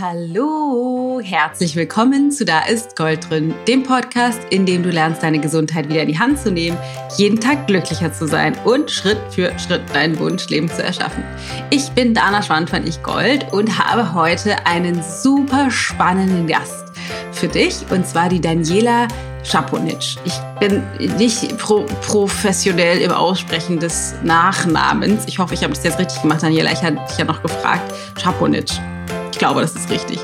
Hallo, herzlich willkommen zu Da ist Gold drin, dem Podcast, in dem du lernst, deine Gesundheit wieder in die Hand zu nehmen, jeden Tag glücklicher zu sein und Schritt für Schritt dein Wunschleben zu erschaffen. Ich bin Dana Schwand von Ich Gold und habe heute einen super spannenden Gast für dich und zwar die Daniela Schaponic. Ich bin nicht pro professionell im Aussprechen des Nachnamens. Ich hoffe, ich habe das jetzt richtig gemacht, Daniela. Ich hatte dich ja noch gefragt. Schaponic. Ich glaube, das ist richtig.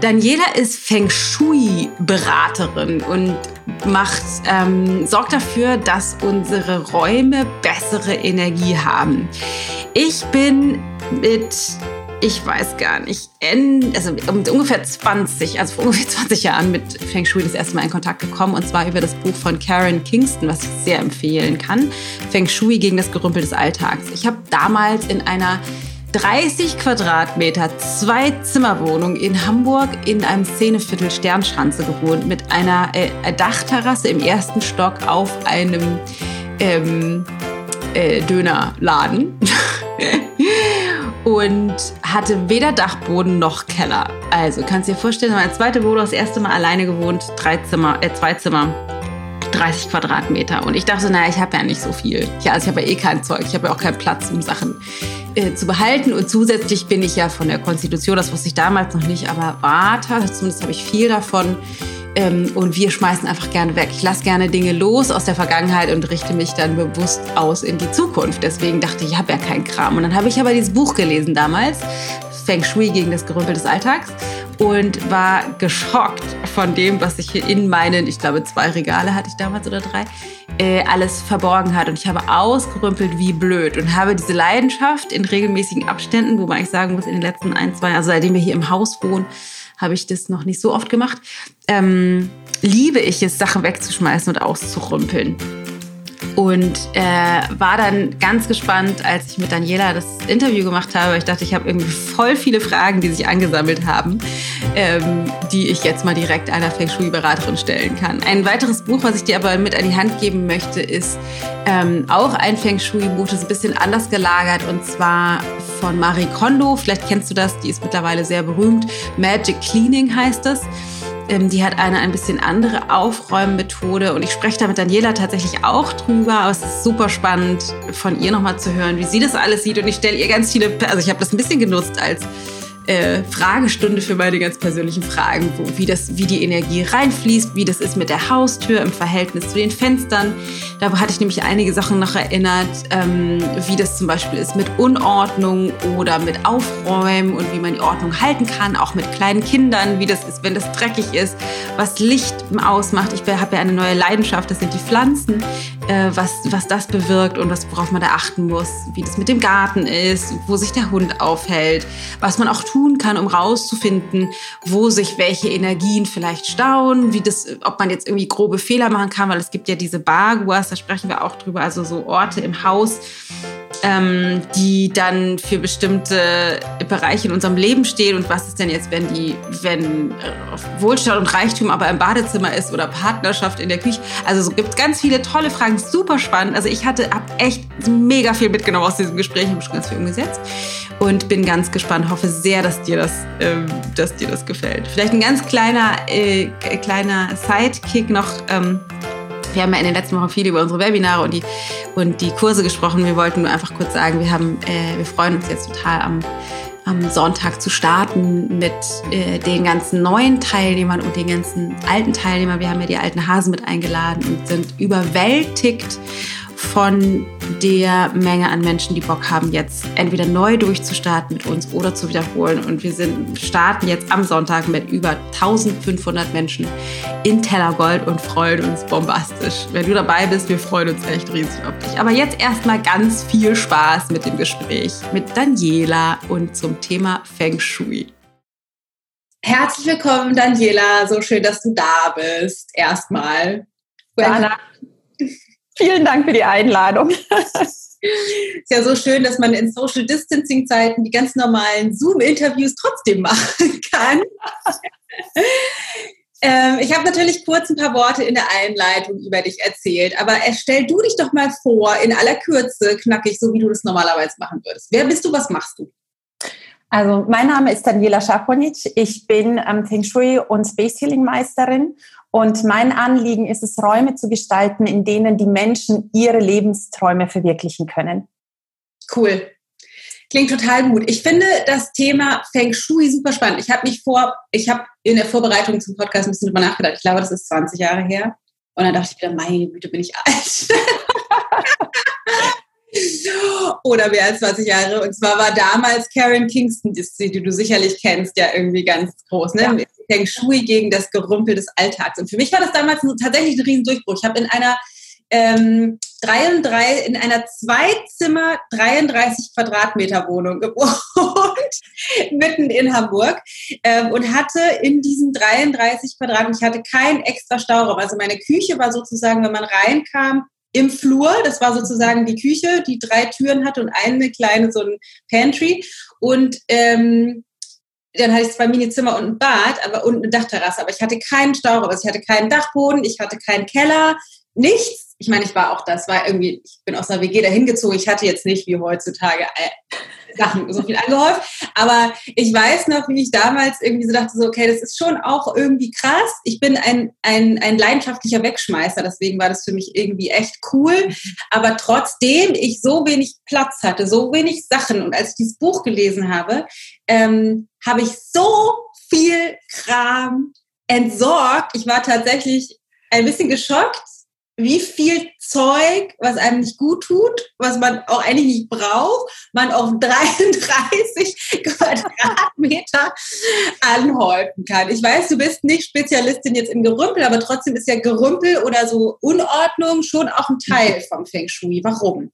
Daniela ist Feng Shui-Beraterin und macht, ähm, sorgt dafür, dass unsere Räume bessere Energie haben. Ich bin mit ich weiß gar nicht, also mit ungefähr 20, also vor ungefähr 20 Jahren mit Feng Shui das erste Mal in Kontakt gekommen und zwar über das Buch von Karen Kingston, was ich sehr empfehlen kann. Feng Shui gegen das Gerümpel des Alltags. Ich habe damals in einer 30 Quadratmeter, zwei Zimmerwohnung in Hamburg in einem Szeneviertel Sternschanze gewohnt mit einer äh, Dachterrasse im ersten Stock auf einem ähm, äh, Dönerladen. und hatte weder Dachboden noch Keller. Also kannst du dir vorstellen, meine zweite Wohnung, das erste Mal alleine gewohnt, drei Zimmer, äh, zwei Zimmer. 30 Quadratmeter. Und ich dachte, naja, ich habe ja nicht so viel. Ja, also ich habe ja eh kein Zeug. Ich habe ja auch keinen Platz, um Sachen äh, zu behalten. Und zusätzlich bin ich ja von der Konstitution, das wusste ich damals noch nicht, aber Vata, zumindest habe ich viel davon. Ähm, und wir schmeißen einfach gerne weg. Ich lasse gerne Dinge los aus der Vergangenheit und richte mich dann bewusst aus in die Zukunft. Deswegen dachte ich, ich habe ja keinen Kram. Und dann habe ich aber dieses Buch gelesen damals, Feng Shui gegen das Gerümpel des Alltags und war geschockt von dem, was sich hier in meinen, ich glaube, zwei Regale hatte ich damals oder drei, äh, alles verborgen hat. Und ich habe ausgerümpelt wie blöd und habe diese Leidenschaft in regelmäßigen Abständen, wo man eigentlich sagen muss, in den letzten ein, zwei, also seitdem wir hier im Haus wohnen, habe ich das noch nicht so oft gemacht. Ähm, liebe ich es, Sachen wegzuschmeißen und auszurümpeln und äh, war dann ganz gespannt, als ich mit Daniela das Interview gemacht habe. Ich dachte, ich habe irgendwie voll viele Fragen, die sich angesammelt haben, ähm, die ich jetzt mal direkt einer Feng Shui-Beraterin stellen kann. Ein weiteres Buch, was ich dir aber mit an die Hand geben möchte, ist ähm, auch ein Feng Shui-Buch, das ist ein bisschen anders gelagert und zwar von Marie Kondo. Vielleicht kennst du das, die ist mittlerweile sehr berühmt. Magic Cleaning heißt das. Ähm, die hat eine ein bisschen andere Aufräummethode und ich spreche da mit Daniela tatsächlich auch drüber, aber es ist super spannend von ihr nochmal zu hören, wie sie das alles sieht und ich stelle ihr ganz viele, also ich habe das ein bisschen genutzt als äh, Fragestunde für meine ganz persönlichen Fragen, wo, wie, das, wie die Energie reinfließt, wie das ist mit der Haustür im Verhältnis zu den Fenstern. Da hatte ich nämlich einige Sachen noch erinnert, ähm, wie das zum Beispiel ist mit Unordnung oder mit Aufräumen und wie man die Ordnung halten kann, auch mit kleinen Kindern, wie das ist, wenn das dreckig ist, was Licht ausmacht. Ich habe ja eine neue Leidenschaft, das sind die Pflanzen, äh, was, was das bewirkt und was, worauf man da achten muss, wie das mit dem Garten ist, wo sich der Hund aufhält, was man auch tut tun kann, um rauszufinden, wo sich welche Energien vielleicht stauen, wie das, ob man jetzt irgendwie grobe Fehler machen kann, weil es gibt ja diese Baguas, da sprechen wir auch drüber, also so Orte im Haus, ähm, die dann für bestimmte Bereiche in unserem Leben stehen. Und was ist denn jetzt, wenn die, wenn äh, Wohlstand und Reichtum aber im Badezimmer ist oder Partnerschaft in der Küche? Also es gibt ganz viele tolle Fragen, super spannend. Also ich hatte hab echt mega viel mitgenommen aus diesem Gespräch, habe schon ganz viel umgesetzt und bin ganz gespannt. Hoffe sehr, dass dir das, ähm, dass dir das gefällt. Vielleicht ein ganz kleiner, äh, kleiner Sidekick noch. Ähm, wir haben ja in den letzten Wochen viel über unsere Webinare und die, und die Kurse gesprochen. Wir wollten nur einfach kurz sagen, wir, haben, äh, wir freuen uns jetzt total am, am Sonntag zu starten mit äh, den ganzen neuen Teilnehmern und den ganzen alten Teilnehmern. Wir haben ja die alten Hasen mit eingeladen und sind überwältigt von der Menge an Menschen, die Bock haben, jetzt entweder neu durchzustarten mit uns oder zu wiederholen. Und wir sind, starten jetzt am Sonntag mit über 1500 Menschen in Tellergold und freuen uns bombastisch. Wenn du dabei bist, wir freuen uns echt riesig auf dich. Aber jetzt erstmal ganz viel Spaß mit dem Gespräch mit Daniela und zum Thema Feng Shui. Herzlich willkommen, Daniela. So schön, dass du da bist. Erstmal. Dana, Vielen Dank für die Einladung. Ist ja so schön, dass man in Social Distancing Zeiten die ganz normalen Zoom-Interviews trotzdem machen kann. ähm, ich habe natürlich kurz ein paar Worte in der Einleitung über dich erzählt, aber stell du dich doch mal vor, in aller Kürze, knackig, so wie du das normalerweise machen würdest. Wer bist du, was machst du? Also mein Name ist Daniela Schaponic. Ich bin ähm, Feng Shui und Space Healing Meisterin und mein Anliegen ist es, Räume zu gestalten, in denen die Menschen ihre Lebensträume verwirklichen können. Cool. Klingt total gut. Ich finde das Thema Feng Shui super spannend. Ich habe mich vor, ich habe in der Vorbereitung zum Podcast ein bisschen drüber nachgedacht. Ich glaube, das ist 20 Jahre her. Und dann dachte ich wieder, meine Güte, bin ich alt. Oder mehr als 20 Jahre. Und zwar war damals Karen Kingston, die, du sicherlich kennst, ja irgendwie ganz groß. Ne? Ja. Feng Shui gegen das Gerümpel des Alltags. Und für mich war das damals tatsächlich ein Riesendurchbruch. Ich habe in einer ähm, 33, in einer Zweizimmer 33 Quadratmeter Wohnung gewohnt, mitten in Hamburg ähm, und hatte in diesen 33 Quadratmetern, ich hatte keinen extra Stauraum. Also meine Küche war sozusagen, wenn man reinkam, im Flur. Das war sozusagen die Küche, die drei Türen hatte und eine kleine so ein Pantry. Und ähm, dann hatte ich zwei Minizimmer und ein Bad, aber und eine Dachterrasse. Aber ich hatte keinen Stauraum, also ich hatte keinen Dachboden, ich hatte keinen Keller, nichts ich meine, ich war auch das, war irgendwie, ich bin aus einer WG dahin gezogen. Ich hatte jetzt nicht wie heutzutage äh, Sachen so viel angehäuft. Aber ich weiß noch, wie ich damals irgendwie so dachte, so, okay, das ist schon auch irgendwie krass. Ich bin ein, ein, ein leidenschaftlicher Wegschmeißer, deswegen war das für mich irgendwie echt cool. Aber trotzdem ich so wenig Platz hatte, so wenig Sachen. Und als ich dieses Buch gelesen habe, ähm, habe ich so viel Kram entsorgt. Ich war tatsächlich ein bisschen geschockt, wie viel Zeug, was einem nicht gut tut, was man auch eigentlich nicht braucht, man auf 33 Quadratmeter anhäufen kann. Ich weiß, du bist nicht Spezialistin jetzt im Gerümpel, aber trotzdem ist ja Gerümpel oder so Unordnung schon auch ein Teil vom Feng Shui. Warum?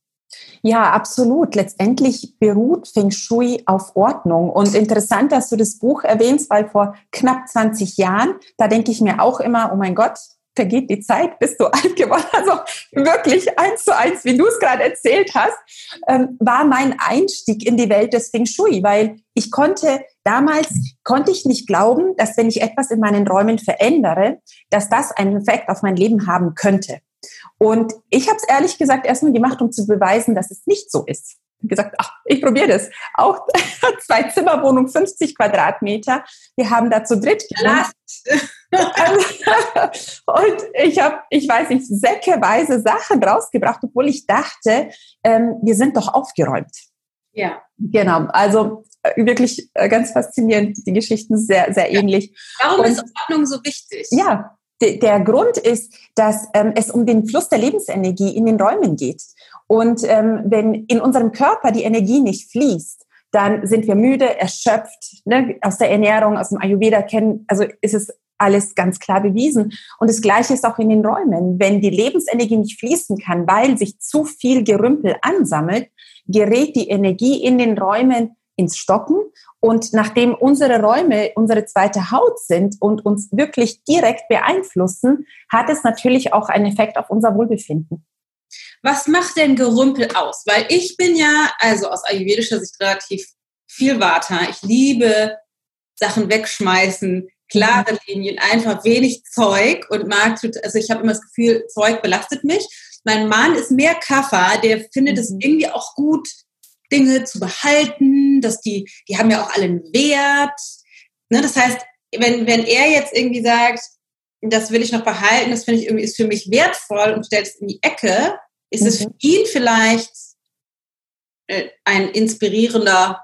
Ja, absolut. Letztendlich beruht Feng Shui auf Ordnung. Und interessant, dass du das Buch erwähnst, weil vor knapp 20 Jahren, da denke ich mir auch immer, oh mein Gott, vergeht die Zeit, bist du alt geworden. Also wirklich eins zu eins, wie du es gerade erzählt hast, ähm, war mein Einstieg in die Welt des Feng Shui, weil ich konnte damals konnte ich nicht glauben, dass wenn ich etwas in meinen Räumen verändere, dass das einen Effekt auf mein Leben haben könnte. Und ich habe es ehrlich gesagt erstmal gemacht, um zu beweisen, dass es nicht so ist gesagt, ach, ich probiere das. Auch zwei Zimmerwohnung, 50 Quadratmeter. Wir haben da zu dritt gewohnt. und ich habe, ich weiß nicht, säckeweise Sachen rausgebracht, obwohl ich dachte, ähm, wir sind doch aufgeräumt. Ja. Genau. Also äh, wirklich äh, ganz faszinierend. Die Geschichten sehr, sehr ähnlich. Warum und, ist Ordnung so wichtig? Ja, der Grund ist, dass ähm, es um den Fluss der Lebensenergie in den Räumen geht. Und ähm, wenn in unserem Körper die Energie nicht fließt, dann sind wir müde, erschöpft. Ne? Aus der Ernährung, aus dem Ayurveda kennen, also ist es alles ganz klar bewiesen. Und das Gleiche ist auch in den Räumen. Wenn die Lebensenergie nicht fließen kann, weil sich zu viel Gerümpel ansammelt, gerät die Energie in den Räumen ins Stocken. Und nachdem unsere Räume unsere zweite Haut sind und uns wirklich direkt beeinflussen, hat es natürlich auch einen Effekt auf unser Wohlbefinden. Was macht denn Gerümpel aus? Weil ich bin ja, also aus ayurvedischer Sicht relativ viel Vata. Ich liebe Sachen wegschmeißen, klare mhm. Linien, einfach wenig Zeug und mag, also ich habe immer das Gefühl, Zeug belastet mich. Mein Mann ist mehr Kaffer, der findet es mhm. irgendwie auch gut, Dinge zu behalten, dass die, die haben ja auch alle einen Wert. Ne? Das heißt, wenn, wenn er jetzt irgendwie sagt, das will ich noch behalten, das finde ich irgendwie ist für mich wertvoll und stellt es in die Ecke, ist mhm. es für ihn vielleicht äh, ein inspirierender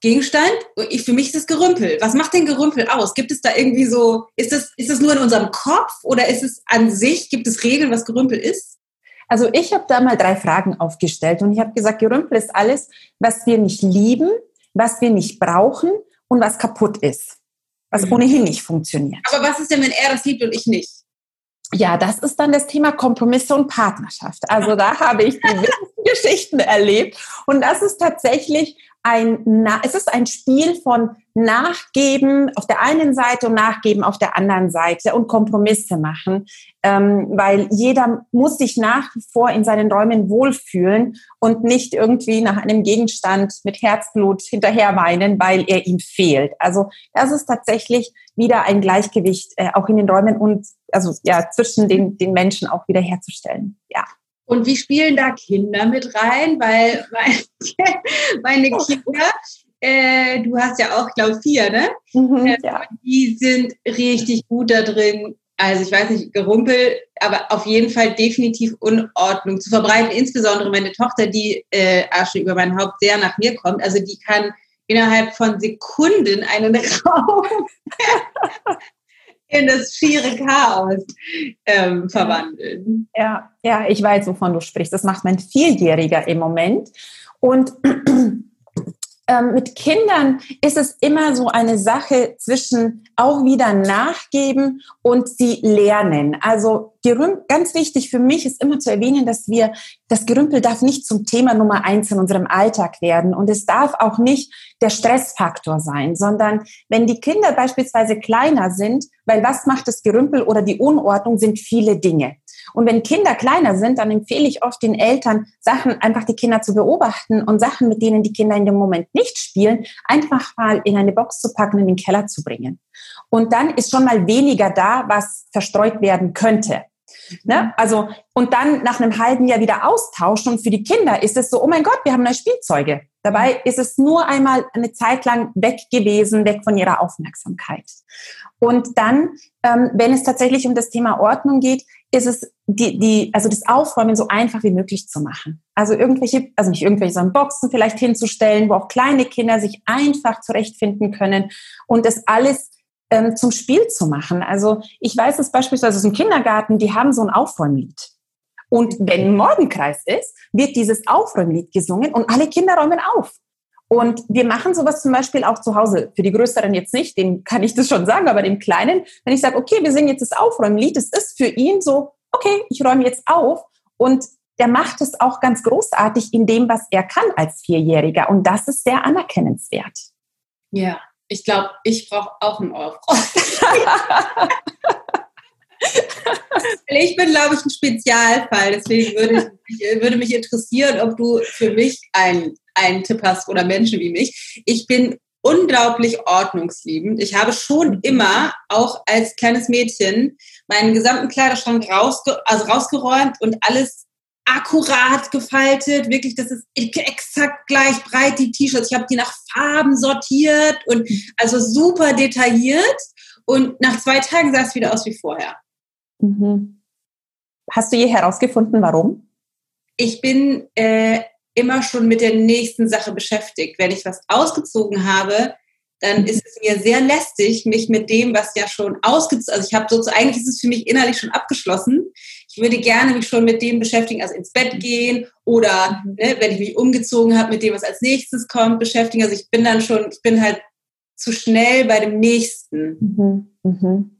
Gegenstand? Ich, für mich ist es Gerümpel. Was macht denn Gerümpel aus? Gibt es da irgendwie so, ist das, ist das nur in unserem Kopf oder ist es an sich, gibt es Regeln, was Gerümpel ist? Also ich habe da mal drei Fragen aufgestellt und ich habe gesagt, Gerümpel ist alles, was wir nicht lieben, was wir nicht brauchen und was kaputt ist, was mhm. ohnehin nicht funktioniert. Aber was ist denn, wenn er das liebt und ich nicht? Ja, das ist dann das Thema Kompromisse und Partnerschaft. Also da habe ich die Geschichten erlebt und das ist tatsächlich ein, es ist ein Spiel von Nachgeben auf der einen Seite und Nachgeben auf der anderen Seite und Kompromisse machen, ähm, weil jeder muss sich nach wie vor in seinen Räumen wohlfühlen und nicht irgendwie nach einem Gegenstand mit Herzblut hinterher weinen, weil er ihm fehlt. Also das ist tatsächlich wieder ein Gleichgewicht äh, auch in den Räumen und also ja zwischen den, den Menschen auch wieder herzustellen. Ja. Und wie spielen da Kinder mit rein? Weil meine, meine Kinder äh, du hast ja auch, glaube vier, ne? Mhm, äh, ja. Die sind richtig gut da drin. Also ich weiß nicht, Gerumpel, aber auf jeden Fall definitiv Unordnung zu verbreiten. Insbesondere meine Tochter, die äh, Asche über mein Haupt sehr nach mir kommt. Also die kann innerhalb von Sekunden einen Raum in das schiere Chaos ähm, verwandeln. Ja, ja, ich weiß, wovon du sprichst. Das macht mein Vierjähriger im Moment. Und ähm, mit Kindern ist es immer so eine Sache zwischen auch wieder nachgeben und sie lernen. Also ganz wichtig für mich ist immer zu erwähnen, dass wir, das Gerümpel darf nicht zum Thema Nummer eins in unserem Alltag werden und es darf auch nicht der Stressfaktor sein, sondern wenn die Kinder beispielsweise kleiner sind, weil was macht das Gerümpel oder die Unordnung sind viele Dinge. Und wenn Kinder kleiner sind, dann empfehle ich oft den Eltern, Sachen einfach die Kinder zu beobachten und Sachen, mit denen die Kinder in dem Moment nicht spielen, einfach mal in eine Box zu packen und in den Keller zu bringen. Und dann ist schon mal weniger da, was verstreut werden könnte. Ne? Mhm. Also, und dann nach einem halben Jahr wieder austauschen. Und für die Kinder ist es so, oh mein Gott, wir haben neue Spielzeuge. Dabei mhm. ist es nur einmal eine Zeit lang weg gewesen, weg von ihrer Aufmerksamkeit. Und dann, ähm, wenn es tatsächlich um das Thema Ordnung geht, ist es die, die, also das Aufräumen so einfach wie möglich zu machen. Also irgendwelche, also nicht irgendwelche, sondern Boxen vielleicht hinzustellen, wo auch kleine Kinder sich einfach zurechtfinden können und das alles ähm, zum Spiel zu machen. Also ich weiß es beispielsweise aus dem Kindergarten, die haben so ein Aufräumlied. Und wenn Morgenkreis ist, wird dieses Aufräumlied gesungen und alle Kinder räumen auf. Und wir machen sowas zum Beispiel auch zu Hause. Für die Größeren jetzt nicht, dem kann ich das schon sagen, aber dem Kleinen, wenn ich sage, okay, wir singen jetzt das Aufräumlied, das ist für ihn so, okay, ich räume jetzt auf. Und der macht es auch ganz großartig in dem, was er kann als Vierjähriger. Und das ist sehr anerkennenswert. Ja, ich glaube, ich brauche auch einen Aufräumen. ich bin, glaube ich, ein Spezialfall. Deswegen würde, ich, würde mich interessieren, ob du für mich einen, Tipp hast oder Menschen wie mich. Ich bin unglaublich ordnungsliebend. Ich habe schon immer, auch als kleines Mädchen, meinen gesamten Kleiderschrank rausge also rausgeräumt und alles akkurat gefaltet. Wirklich, das ist exakt gleich breit, die T-Shirts. Ich habe die nach Farben sortiert und also super detailliert. Und nach zwei Tagen sah es wieder aus wie vorher. Mhm. Hast du je herausgefunden, warum? Ich bin äh, immer schon mit der nächsten Sache beschäftigt. Wenn ich was ausgezogen habe, dann mhm. ist es mir sehr lästig, mich mit dem, was ja schon ausgezogen, also ich habe so, eigentlich ist es für mich innerlich schon abgeschlossen. Ich würde gerne mich schon mit dem beschäftigen, also ins Bett gehen oder mhm. ne, wenn ich mich umgezogen habe, mit dem, was als nächstes kommt, beschäftigen. Also ich bin dann schon, ich bin halt zu schnell bei dem nächsten. Mhm. Mhm.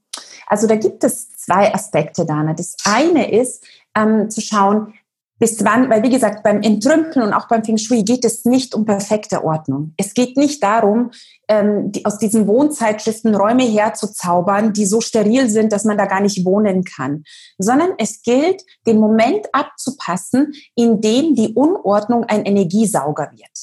Also da gibt es zwei Aspekte, Dana. Das eine ist ähm, zu schauen, bis wann, weil wie gesagt, beim Entrümpeln und auch beim Feng Shui geht es nicht um perfekte Ordnung. Es geht nicht darum, ähm, die, aus diesen Wohnzeitschriften Räume herzuzaubern, die so steril sind, dass man da gar nicht wohnen kann, sondern es gilt, den Moment abzupassen, in dem die Unordnung ein Energiesauger wird.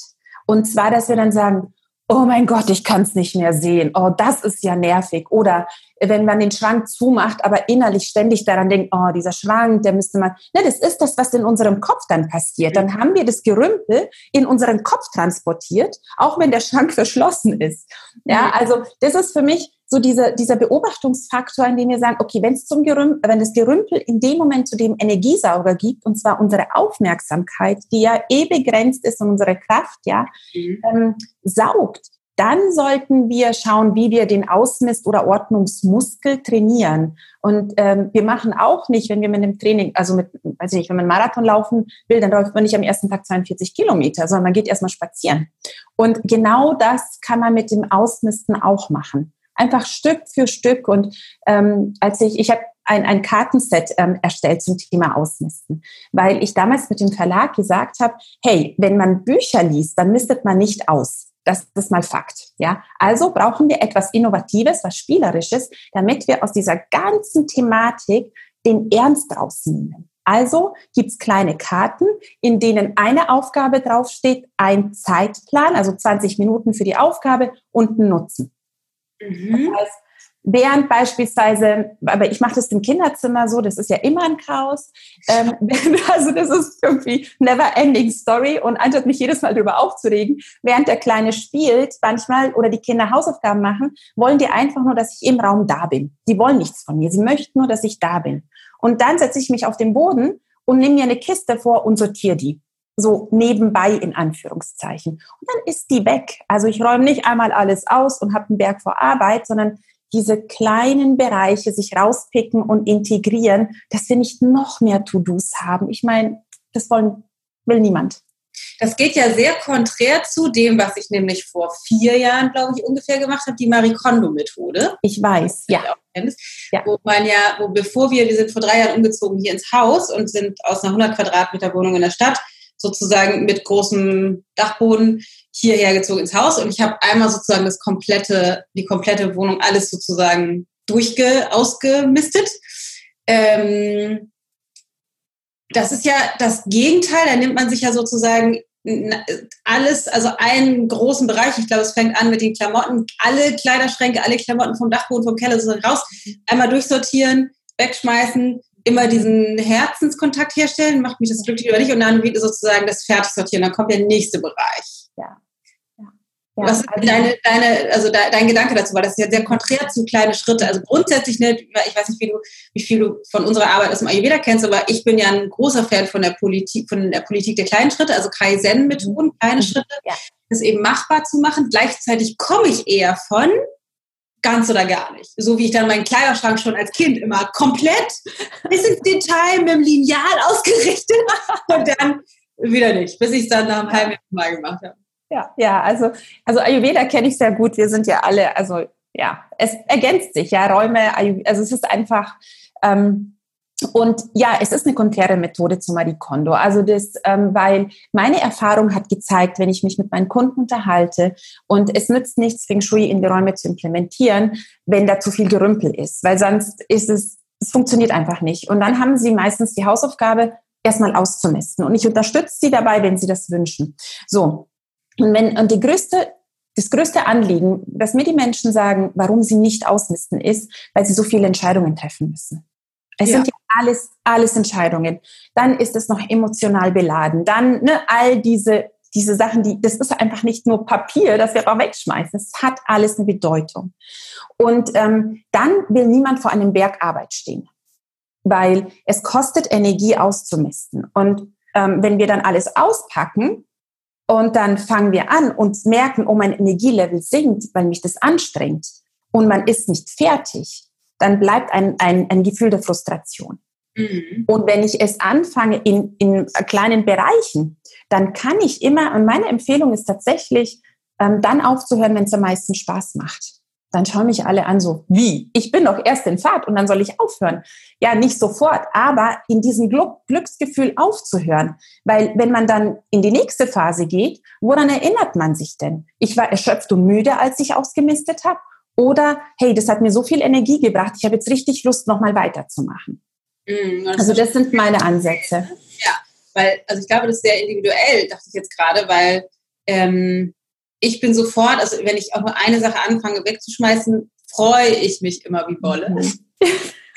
Und zwar, dass wir dann sagen, oh mein Gott, ich kann es nicht mehr sehen. Oh, das ist ja nervig. Oder wenn man den Schrank zumacht, aber innerlich ständig daran denkt, oh, dieser Schrank, der müsste man. Ne, das ist das, was in unserem Kopf dann passiert. Dann haben wir das Gerümpel in unseren Kopf transportiert, auch wenn der Schrank verschlossen ist. Ja, also das ist für mich so dieser, dieser Beobachtungsfaktor, in dem wir sagen, okay, wenn es zum Gerümpel, wenn das Gerümpel in dem Moment zu dem Energiesauger gibt, und zwar unsere Aufmerksamkeit, die ja eh begrenzt ist und unsere Kraft, ja, mhm. ähm, saugt, dann sollten wir schauen, wie wir den Ausmist- oder Ordnungsmuskel trainieren. Und ähm, wir machen auch nicht, wenn wir mit einem Training, also mit, weiß ich nicht, wenn man Marathon laufen will, dann läuft man nicht am ersten Tag 42 Kilometer, sondern man geht erstmal spazieren. Und genau das kann man mit dem Ausmisten auch machen einfach Stück für Stück. Und ähm, als ich, ich habe ein, ein Kartenset ähm, erstellt zum Thema Ausmisten, weil ich damals mit dem Verlag gesagt habe, hey, wenn man Bücher liest, dann mistet man nicht aus. Das ist mal Fakt. Ja, also brauchen wir etwas Innovatives, was Spielerisches, damit wir aus dieser ganzen Thematik den Ernst rausnehmen. Also gibt's kleine Karten, in denen eine Aufgabe draufsteht, ein Zeitplan, also 20 Minuten für die Aufgabe und ein Nutzen. Mhm. Das heißt, während beispielsweise, aber ich mache das im Kinderzimmer so, das ist ja immer ein Chaos. Ähm, also das ist irgendwie never ending story und anstatt mich jedes Mal darüber aufzuregen, während der Kleine spielt, manchmal oder die Kinder Hausaufgaben machen, wollen die einfach nur, dass ich im Raum da bin. Die wollen nichts von mir, sie möchten nur, dass ich da bin. Und dann setze ich mich auf den Boden und nehme mir eine Kiste vor und sortiere die so nebenbei in Anführungszeichen. Und dann ist die weg. Also ich räume nicht einmal alles aus und habe einen Berg vor Arbeit, sondern diese kleinen Bereiche sich rauspicken und integrieren, dass wir nicht noch mehr To-Dos haben. Ich meine, das wollen, will niemand. Das geht ja sehr konträr zu dem, was ich nämlich vor vier Jahren, glaube ich, ungefähr gemacht habe, die Marie Kondo-Methode. Ich weiß, ja. ja. Wo man ja, wo bevor wir, wir sind vor drei Jahren umgezogen hier ins Haus und sind aus einer 100 Quadratmeter Wohnung in der Stadt sozusagen mit großem Dachboden hierher gezogen ins Haus. Und ich habe einmal sozusagen das komplette, die komplette Wohnung alles sozusagen durchge, ausgemistet. Ähm, das ist ja das Gegenteil, da nimmt man sich ja sozusagen alles, also einen großen Bereich, ich glaube, es fängt an mit den Klamotten, alle Kleiderschränke, alle Klamotten vom Dachboden, vom Keller sozusagen raus, einmal durchsortieren, wegschmeißen, immer diesen Herzenskontakt herstellen, macht mich das glücklich oder nicht und dann wieder sozusagen das fertig sortieren, dann kommt der nächste Bereich. Ja. Ja, Was ist also deine, deine, also dein Gedanke dazu? Weil das ist ja sehr konträr zu kleine Schritte. Also grundsätzlich, ne, ich weiß nicht, wie, du, wie viel du von unserer Arbeit aus dem Ayurveda kennst, aber ich bin ja ein großer Fan von der Politik, von der Politik der kleinen Schritte, also Kaizen-Methoden, kleine mhm. Schritte, ja. das eben machbar zu machen. Gleichzeitig komme ich eher von ganz oder gar nicht. So wie ich dann meinen Kleiderschrank schon als Kind immer komplett bis ins Detail mit dem Lineal ausgerichtet und dann wieder nicht, bis ich es dann nach einem halben Jahr mal gemacht habe. Ja, ja, also, also Ayurveda kenne ich sehr gut. Wir sind ja alle, also ja, es ergänzt sich, ja, Räume, also es ist einfach, ähm, und ja, es ist eine konträre Methode zu Marie Kondo. Also das, ähm, weil meine Erfahrung hat gezeigt, wenn ich mich mit meinen Kunden unterhalte und es nützt nichts, Feng Shui in die Räume zu implementieren, wenn da zu viel Gerümpel ist, weil sonst ist es, es funktioniert einfach nicht. Und dann haben sie meistens die Hausaufgabe, erstmal auszumisten. Und ich unterstütze sie dabei, wenn sie das wünschen. So. Und wenn, und die größte das größte Anliegen, dass mir die Menschen sagen, warum sie nicht ausmisten, ist, weil sie so viele Entscheidungen treffen müssen. Es ja. sind ja alles, alles Entscheidungen. Dann ist es noch emotional beladen. Dann ne, all diese, diese Sachen, die, das ist einfach nicht nur Papier, das wir auch wegschmeißen. Es hat alles eine Bedeutung. Und ähm, dann will niemand vor einem Berg Arbeit stehen, weil es kostet Energie auszumisten. Und ähm, wenn wir dann alles auspacken, und dann fangen wir an und merken, oh, mein Energielevel sinkt, weil mich das anstrengt und man ist nicht fertig, dann bleibt ein, ein, ein Gefühl der Frustration. Mhm. Und wenn ich es anfange in, in kleinen Bereichen, dann kann ich immer, und meine Empfehlung ist tatsächlich, ähm, dann aufzuhören, wenn es am meisten Spaß macht. Dann schauen mich alle an, so wie? Ich bin doch erst in Fahrt und dann soll ich aufhören. Ja, nicht sofort, aber in diesem Glücksgefühl aufzuhören. Weil wenn man dann in die nächste Phase geht, woran erinnert man sich denn? Ich war erschöpft und müde, als ich ausgemistet habe oder, hey, das hat mir so viel Energie gebracht, ich habe jetzt richtig Lust, nochmal weiterzumachen. Mhm, das also das sind meine Ansätze. Ja, weil, also ich glaube, das ist sehr individuell, dachte ich jetzt gerade, weil ähm, ich bin sofort, also wenn ich auch nur eine Sache anfange wegzuschmeißen, freue ich mich immer wie Bolle. Mhm.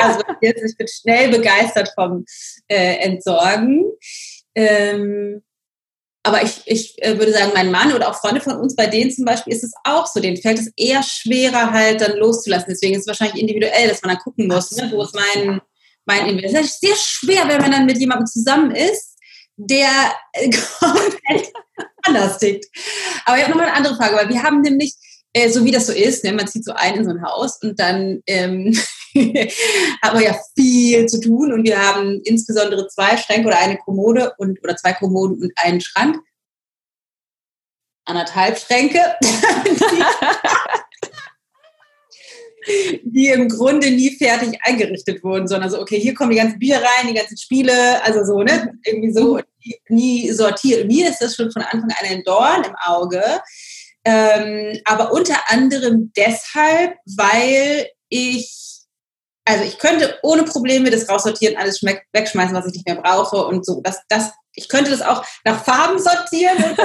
Also ich bin schnell begeistert vom äh, Entsorgen. Ähm, aber ich, ich äh, würde sagen, mein Mann oder auch Freunde von uns, bei denen zum Beispiel ist es auch so, denen fällt es eher schwerer, halt dann loszulassen. Deswegen ist es wahrscheinlich individuell, dass man dann gucken muss, ne, wo ist mein, mein Invest. Es ist sehr schwer, wenn man dann mit jemandem zusammen ist, der äh, komplett anders tickt. Aber ich habe noch mal eine andere Frage, weil wir haben nämlich, äh, so wie das so ist, ne, man zieht so ein in so ein Haus und dann ähm, hat man ja viel zu tun und wir haben insbesondere zwei Schränke oder eine Kommode und oder zwei Kommoden und einen Schrank. Anderthalb Schränke. die im Grunde nie fertig eingerichtet wurden, sondern so, okay, hier kommen die ganzen Bücher rein, die ganzen Spiele, also so, ne, irgendwie so, nie sortiert. Mir ist das schon von Anfang an ein Dorn im Auge, ähm, aber unter anderem deshalb, weil ich also ich könnte ohne Probleme das raussortieren, alles wegschmeißen, was ich nicht mehr brauche und so. Das, das, ich könnte das auch nach Farben sortieren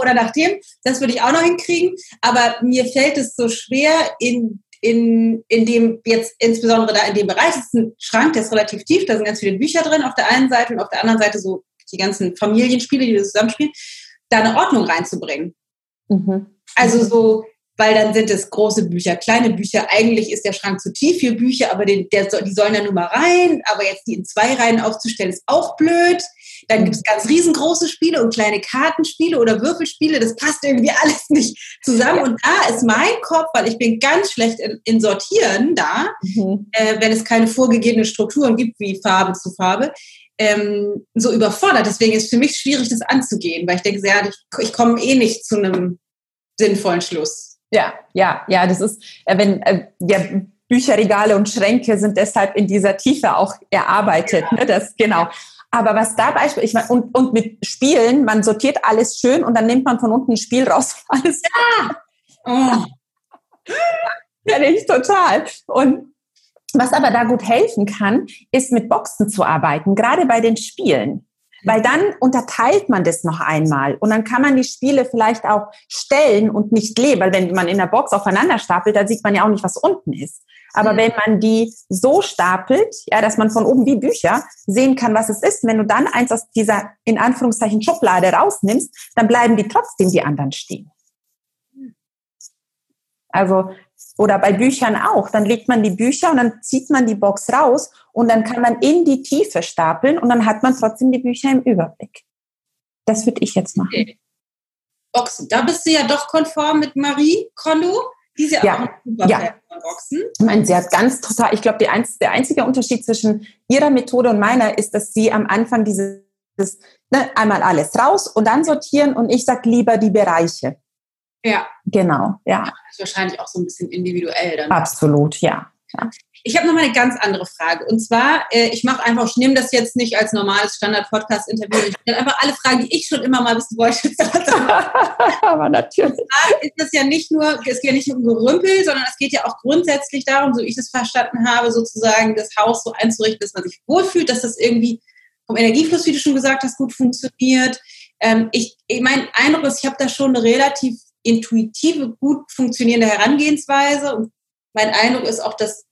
oder nach dem. Das würde ich auch noch hinkriegen. Aber mir fällt es so schwer, in, in, in dem jetzt insbesondere da in dem Bereich ist ein Schrank, der ist relativ tief, da sind ganz viele Bücher drin auf der einen Seite und auf der anderen Seite so die ganzen Familienspiele, die wir zusammenspielen, da eine Ordnung reinzubringen. Mhm. Also so, weil dann sind es große Bücher, kleine Bücher. Eigentlich ist der Schrank zu tief für Bücher, aber den, der, die sollen da nur mal rein. Aber jetzt die in zwei Reihen aufzustellen, ist auch blöd. Dann gibt es ganz riesengroße Spiele und kleine Kartenspiele oder Würfelspiele. Das passt irgendwie alles nicht zusammen. Und da ist mein Kopf, weil ich bin ganz schlecht in, in Sortieren da, mhm. äh, wenn es keine vorgegebenen Strukturen gibt, wie Farbe zu Farbe, ähm, so überfordert. Deswegen ist es für mich schwierig, das anzugehen, weil ich denke, ja, ich, ich komme eh nicht zu einem sinnvollen Schluss. Ja, ja, ja, das ist, äh, wenn äh, ja, Bücherregale und Schränke sind deshalb in dieser Tiefe auch erarbeitet. Ja. Ne? Das genau. Aber was da Beispiel, ich meine, und, und mit Spielen, man sortiert alles schön und dann nimmt man von unten ein Spiel raus. Alles ja. Oh. ja, nicht total. Und was aber da gut helfen kann, ist mit Boxen zu arbeiten, gerade bei den Spielen. Weil dann unterteilt man das noch einmal und dann kann man die Spiele vielleicht auch stellen und nicht leben, weil wenn man in der Box aufeinander stapelt, dann sieht man ja auch nicht, was unten ist. Aber mhm. wenn man die so stapelt, ja, dass man von oben wie Bücher sehen kann, was es ist, wenn du dann eins aus dieser in Anführungszeichen Schublade rausnimmst, dann bleiben die trotzdem die anderen stehen. Also oder bei Büchern auch. Dann legt man die Bücher und dann zieht man die Box raus und dann kann man in die Tiefe stapeln und dann hat man trotzdem die Bücher im Überblick. Das würde ich jetzt machen. Okay. Boxen. Da bist du ja doch konform mit Marie Kondo. Die ist ja, ja. auch ein super ja. Fan von Boxen. Ich meine, sie hat ganz total, ich glaube, der einzige Unterschied zwischen ihrer Methode und meiner ist, dass sie am Anfang dieses, ne, einmal alles raus und dann sortieren und ich sage lieber die Bereiche. Ja. Genau, ja. Das ist wahrscheinlich auch so ein bisschen individuell dann. Absolut, ja. ja. Ich habe noch mal eine ganz andere Frage. Und zwar, äh, ich mache einfach, ich nehme das jetzt nicht als normales Standard-Podcast-Interview. Ich stelle einfach alle Fragen, die ich schon immer mal wissen wollte. Aber natürlich. ist das ja nicht nur, es geht ja nicht nur um Gerümpel, sondern es geht ja auch grundsätzlich darum, so ich das verstanden habe, sozusagen das Haus so einzurichten, dass man sich wohlfühlt, dass das irgendwie vom Energiefluss, wie du schon gesagt hast, gut funktioniert. Ähm, ich, mein Eindruck ist, ich habe da schon eine relativ intuitive, gut funktionierende Herangehensweise. Und mein Eindruck ist auch, das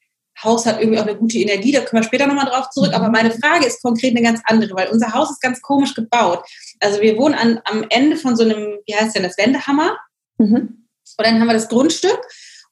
Haus hat irgendwie auch eine gute Energie, da können wir später nochmal drauf zurück. Aber meine Frage ist konkret eine ganz andere, weil unser Haus ist ganz komisch gebaut. Also wir wohnen an, am Ende von so einem, wie heißt denn das, Wendehammer. Mhm. Und dann haben wir das Grundstück.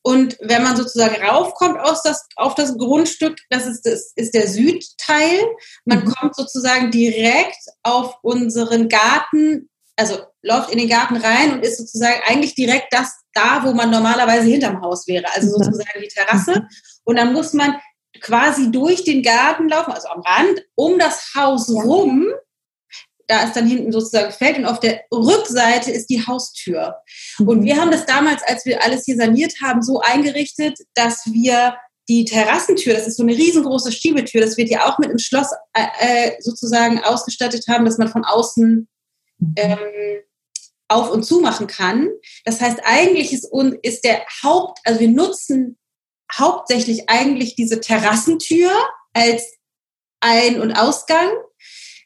Und wenn man sozusagen raufkommt aus das, auf das Grundstück, das ist, das ist der Südteil. Man mhm. kommt sozusagen direkt auf unseren Garten also läuft in den Garten rein und ist sozusagen eigentlich direkt das da, wo man normalerweise hinterm Haus wäre, also mhm. sozusagen die Terrasse. Und dann muss man quasi durch den Garten laufen, also am Rand, um das Haus rum. Da ist dann hinten sozusagen Feld und auf der Rückseite ist die Haustür. Mhm. Und wir haben das damals, als wir alles hier saniert haben, so eingerichtet, dass wir die Terrassentür, das ist so eine riesengroße Schiebetür, das wird ja auch mit einem Schloss äh, äh sozusagen ausgestattet haben, dass man von außen Mhm. ähm, auf und zu machen kann. Das heißt, eigentlich ist, ist der Haupt, also wir nutzen hauptsächlich eigentlich diese Terrassentür als Ein- und Ausgang.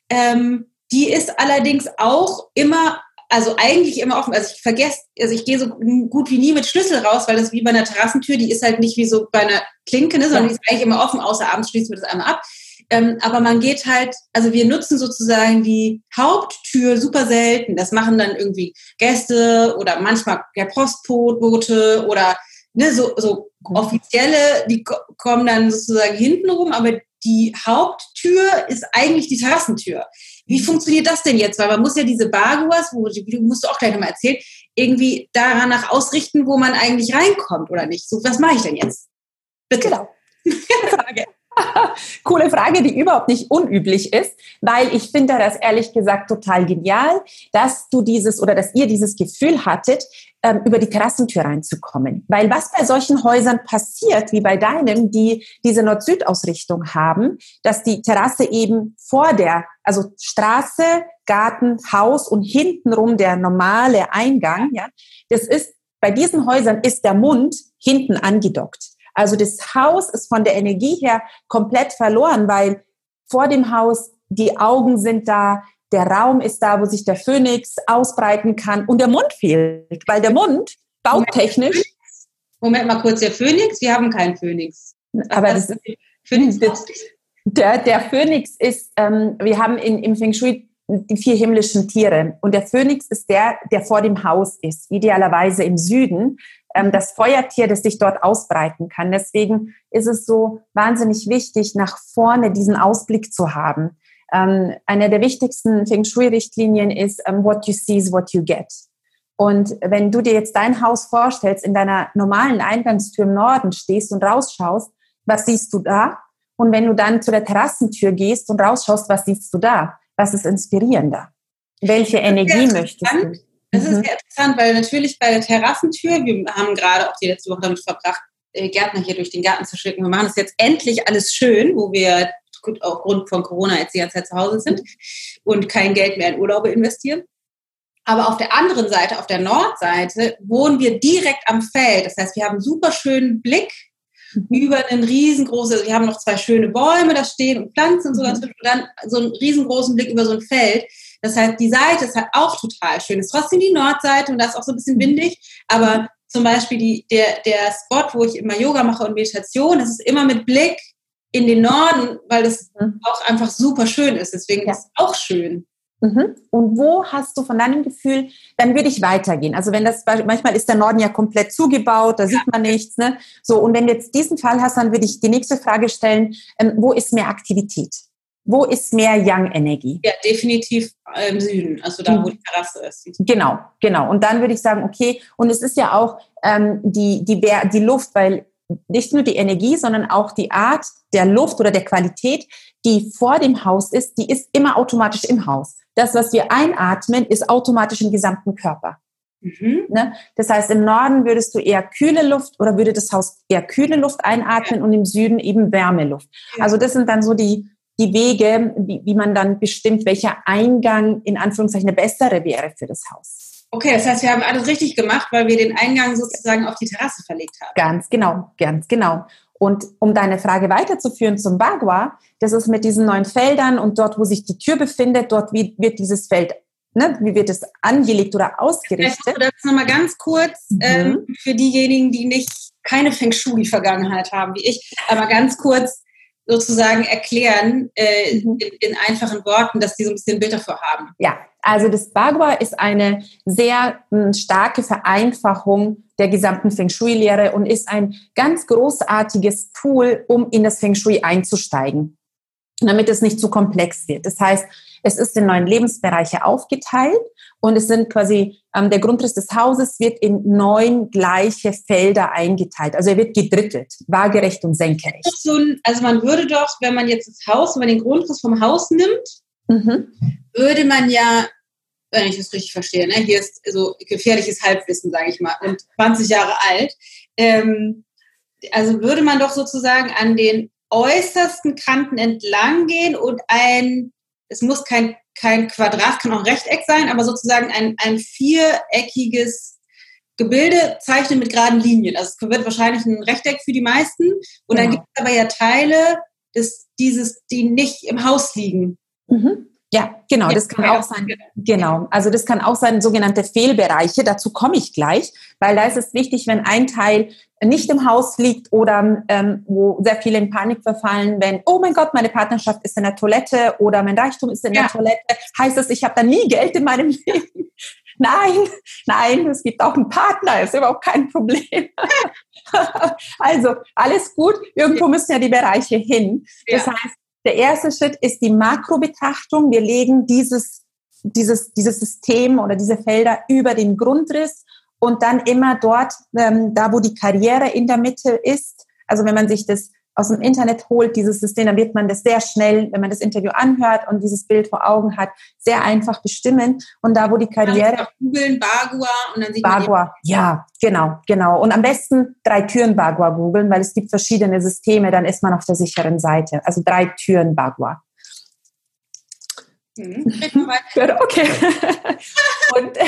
Ähm, die ist allerdings auch immer, also eigentlich immer offen. Also ich vergesse, also ich gehe so gut wie nie mit Schlüssel raus, weil das wie bei einer Terrassentür, die ist halt nicht wie so bei einer Klinke, ne, sondern die ist eigentlich immer offen, außer abends schließen wir das einmal ab. Ähm, aber man geht halt, also wir nutzen sozusagen die Haupttür super selten. Das machen dann irgendwie Gäste oder manchmal der Postbote oder ne, so, so offizielle, die kommen dann sozusagen hinten rum, aber die Haupttür ist eigentlich die Terrassentür. Wie mhm. funktioniert das denn jetzt? Weil man muss ja diese Barguas, wo du musst du auch gleich nochmal erzählen, irgendwie daran nach ausrichten, wo man eigentlich reinkommt oder nicht. So, was mache ich denn jetzt? Bitte. Genau. Frage. Coole Frage, die überhaupt nicht unüblich ist, weil ich finde das ehrlich gesagt total genial, dass du dieses oder dass ihr dieses Gefühl hattet, ähm, über die Terrassentür reinzukommen. Weil was bei solchen Häusern passiert, wie bei deinem, die diese Nord-Süd-Ausrichtung haben, dass die Terrasse eben vor der, also Straße, Garten, Haus und hintenrum der normale Eingang, ja, das ist, bei diesen Häusern ist der Mund hinten angedockt. Also das Haus ist von der Energie her komplett verloren, weil vor dem Haus die Augen sind da, der Raum ist da, wo sich der Phönix ausbreiten kann und der Mund fehlt, weil der Mund bautechnisch. Moment mal kurz, der Phönix? Wir haben keinen Phönix. Aber das, ist, Phönix der, der Phönix ist, ähm, wir haben in, im Feng Shui die vier himmlischen Tiere. Und der Phönix ist der, der vor dem Haus ist, idealerweise im Süden. Ähm, das Feuertier, das sich dort ausbreiten kann. Deswegen ist es so wahnsinnig wichtig, nach vorne diesen Ausblick zu haben. Ähm, eine der wichtigsten Feng Shui-Richtlinien ist, ähm, what you see is what you get. Und wenn du dir jetzt dein Haus vorstellst, in deiner normalen Eingangstür im Norden stehst und rausschaust, was siehst du da? Und wenn du dann zu der Terrassentür gehst und rausschaust, was siehst du da? Was ist inspirierender? Welche Energie möchtest du? Das ist mhm. sehr interessant, weil natürlich bei der Terrassentür, wir haben gerade auch die letzte Woche damit verbracht, äh, Gärtner hier durch den Garten zu schicken. Wir machen das jetzt endlich alles schön, wo wir aufgrund von Corona jetzt die ganze Zeit zu Hause sind und kein Geld mehr in Urlaube investieren. Aber auf der anderen Seite, auf der Nordseite, wohnen wir direkt am Feld. Das heißt, wir haben einen super schönen Blick mhm. über einen riesengroßen, wir haben noch zwei schöne Bäume da stehen und Pflanzen und so, mhm. und dann so einen riesengroßen Blick über so ein Feld. Das heißt, die Seite ist halt auch total schön. Ist trotzdem die Nordseite und da ist auch so ein bisschen mhm. windig, aber zum Beispiel die, der, der Spot, wo ich immer Yoga mache und Meditation, das ist immer mit Blick in den Norden, weil das mhm. auch einfach super schön ist. Deswegen ja. ist es auch schön. Mhm. Und wo hast du von deinem Gefühl, dann würde ich weitergehen. Also wenn das, manchmal ist der Norden ja komplett zugebaut, da ja. sieht man nichts, ne? So, und wenn du jetzt diesen Fall hast, dann würde ich die nächste Frage stellen, ähm, wo ist mehr Aktivität? Wo ist mehr Yang-Energie? Ja, definitiv im Süden, also da, wo die Terrasse ist. Genau, genau. Und dann würde ich sagen, okay, und es ist ja auch ähm, die, die, die Luft, weil nicht nur die Energie, sondern auch die Art der Luft oder der Qualität, die vor dem Haus ist, die ist immer automatisch im Haus. Das, was wir einatmen, ist automatisch im gesamten Körper. Mhm. Ne? Das heißt, im Norden würdest du eher kühle Luft oder würde das Haus eher kühle Luft einatmen ja. und im Süden eben Wärmeluft. Ja. Also das sind dann so die, die Wege, wie, wie man dann bestimmt, welcher Eingang in Anführungszeichen eine bessere wäre für das Haus. Okay, das heißt, wir haben alles richtig gemacht, weil wir den Eingang sozusagen auf die Terrasse verlegt haben. Ganz genau, ganz genau. Und um deine Frage weiterzuführen zum Bagua, das ist mit diesen neuen Feldern und dort, wo sich die Tür befindet, dort wird dieses Feld, ne, wie wird es angelegt oder ausgerichtet? Vielleicht das nochmal ganz kurz mhm. ähm, für diejenigen, die nicht keine Feng Shui-Vergangenheit haben wie ich, aber ganz kurz sozusagen erklären äh, mhm. in, in, einfachen Worten, dass die so ein bisschen Bild dafür haben. Ja, also das Bagua ist eine sehr m, hm, starke Vereinfachung der gesamten Feng Shui-Lehre und ist ein ganz großartiges Tool, um in das Feng Shui einzusteigen, damit es nicht zu komplex wird. Das heißt, es ist in neun Lebensbereiche aufgeteilt und es sind quasi, ähm, der Grundriss des Hauses wird in neun gleiche Felder eingeteilt. Also er wird gedrittelt, waagerecht und senkrecht. also man würde doch, wenn man jetzt das Haus, wenn man den Grundriss vom Haus nimmt, mhm. würde man ja wenn ich das richtig verstehe, ne? hier ist so gefährliches Halbwissen, sage ich mal, und 20 Jahre alt. Ähm, also würde man doch sozusagen an den äußersten Kanten entlang gehen und ein, es muss kein, kein Quadrat, kann auch ein Rechteck sein, aber sozusagen ein, ein viereckiges Gebilde zeichnen mit geraden Linien. Also es wird wahrscheinlich ein Rechteck für die meisten. Und dann genau. gibt es aber ja Teile, des, dieses, die nicht im Haus liegen. Mhm. Ja, genau, das kann auch sein. Genau, also das kann auch sein, sogenannte Fehlbereiche. Dazu komme ich gleich, weil da ist es wichtig, wenn ein Teil nicht im Haus liegt oder ähm, wo sehr viele in Panik verfallen, wenn, oh mein Gott, meine Partnerschaft ist in der Toilette oder mein Reichtum ist in ja. der Toilette, heißt das, ich habe da nie Geld in meinem Leben. Nein, nein, es gibt auch einen Partner, ist überhaupt kein Problem. also alles gut, irgendwo müssen ja die Bereiche hin. Das ja. heißt, der erste Schritt ist die Makrobetrachtung. Wir legen dieses, dieses, dieses System oder diese Felder über den Grundriss und dann immer dort, ähm, da wo die Karriere in der Mitte ist. Also wenn man sich das aus dem Internet holt, dieses System, dann wird man das sehr schnell, wenn man das Interview anhört und dieses Bild vor Augen hat, sehr einfach bestimmen. Und da, wo die Karriere. Googeln Bagua und dann sieht Bagua, ja, genau, genau. Und am besten drei Türen Bagua googeln, weil es gibt verschiedene Systeme, dann ist man auf der sicheren Seite. Also drei Türen Bagua. Mhm. okay. und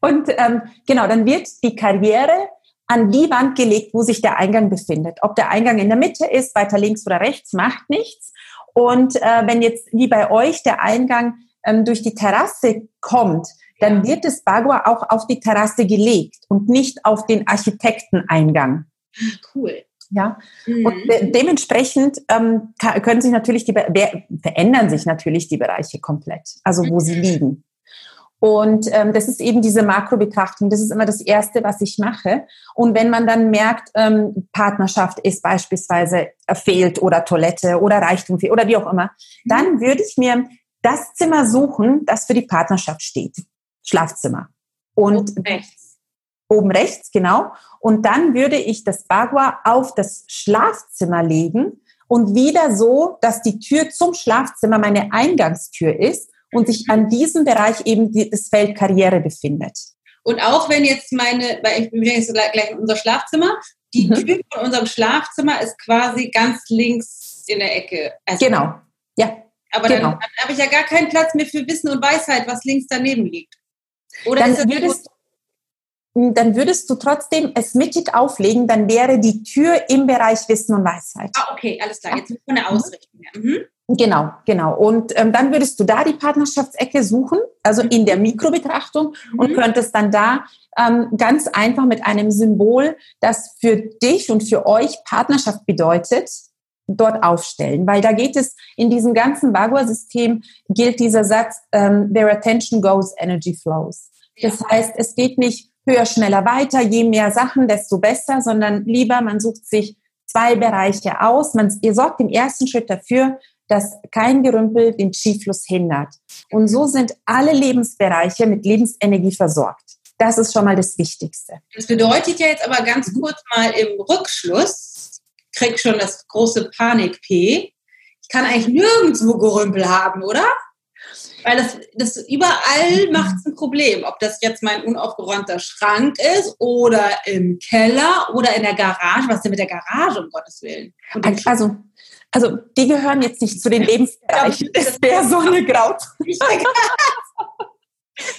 und ähm, genau, dann wird die Karriere an die Wand gelegt, wo sich der Eingang befindet. Ob der Eingang in der Mitte ist, weiter links oder rechts, macht nichts. Und äh, wenn jetzt wie bei euch der Eingang ähm, durch die Terrasse kommt, dann wird das Bagua auch auf die Terrasse gelegt und nicht auf den Architekteneingang. Ah, cool. Ja, mhm. und de dementsprechend ähm, können sich natürlich die, verändern sich natürlich die Bereiche komplett, also wo mhm. sie liegen. Und ähm, das ist eben diese Makrobetrachtung. Das ist immer das Erste, was ich mache. Und wenn man dann merkt, ähm, Partnerschaft ist beispielsweise äh, fehlt oder Toilette oder Reichtum fehlt oder wie auch immer, mhm. dann würde ich mir das Zimmer suchen, das für die Partnerschaft steht. Schlafzimmer. Und oben rechts. Oben rechts, genau. Und dann würde ich das Bagua auf das Schlafzimmer legen und wieder so, dass die Tür zum Schlafzimmer meine Eingangstür ist und sich an diesem Bereich eben die, das Feld Karriere befindet. Und auch wenn jetzt meine, weil ich bin jetzt gleich in unser Schlafzimmer, die mhm. Tür von unserem Schlafzimmer ist quasi ganz links in der Ecke. Also genau, ja. Aber genau. dann, dann habe ich ja gar keinen Platz mehr für Wissen und Weisheit, was links daneben liegt. Oder dann würdest, dann würdest du trotzdem es mittig auflegen, dann wäre die Tür im Bereich Wissen und Weisheit. Ah, okay, alles klar. Jetzt von der Ausrichtung her. Mhm. Genau, genau. Und ähm, dann würdest du da die Partnerschaftsecke suchen, also in der Mikrobetrachtung mhm. und könntest dann da ähm, ganz einfach mit einem Symbol, das für dich und für euch Partnerschaft bedeutet, dort aufstellen. Weil da geht es in diesem ganzen Bagua-System gilt dieser Satz, ähm, where attention goes, energy flows. Das ja. heißt, es geht nicht höher, schneller, weiter, je mehr Sachen, desto besser, sondern lieber man sucht sich zwei Bereiche aus. Man, ihr sorgt im ersten Schritt dafür, dass kein Gerümpel den Skifluss hindert. Und so sind alle Lebensbereiche mit Lebensenergie versorgt. Das ist schon mal das Wichtigste. Das bedeutet ja jetzt aber ganz kurz mal im Rückschluss, krieg schon das große Panik-P. Ich kann eigentlich nirgendwo Gerümpel haben, oder? Weil das, das überall macht es ein Problem. Ob das jetzt mein unaufgeräumter Schrank ist oder im Keller oder in der Garage. Was ist denn mit der Garage, um Gottes Willen? Also, also die gehören jetzt nicht zu den Lebensbereichen. So eine Grauzone.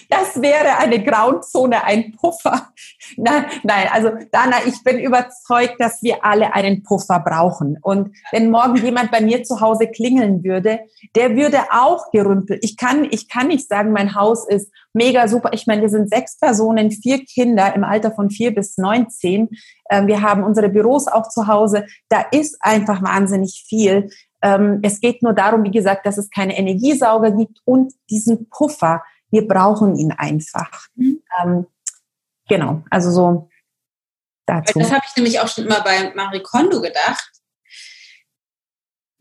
Das wäre eine Grauzone, ein Puffer. Nein, nein, also Dana, ich bin überzeugt, dass wir alle einen Puffer brauchen. Und wenn morgen jemand bei mir zu Hause klingeln würde, der würde auch gerümpelt. Ich kann, ich kann nicht sagen, mein Haus ist mega super. Ich meine, wir sind sechs Personen, vier Kinder im Alter von vier bis neunzehn. Ähm, wir haben unsere Büros auch zu Hause. Da ist einfach wahnsinnig viel. Ähm, es geht nur darum, wie gesagt, dass es keine Energiesauger gibt und diesen Puffer wir brauchen ihn einfach. Mhm. Ähm, genau, also so dazu. Das habe ich nämlich auch schon immer bei Marie Kondo gedacht.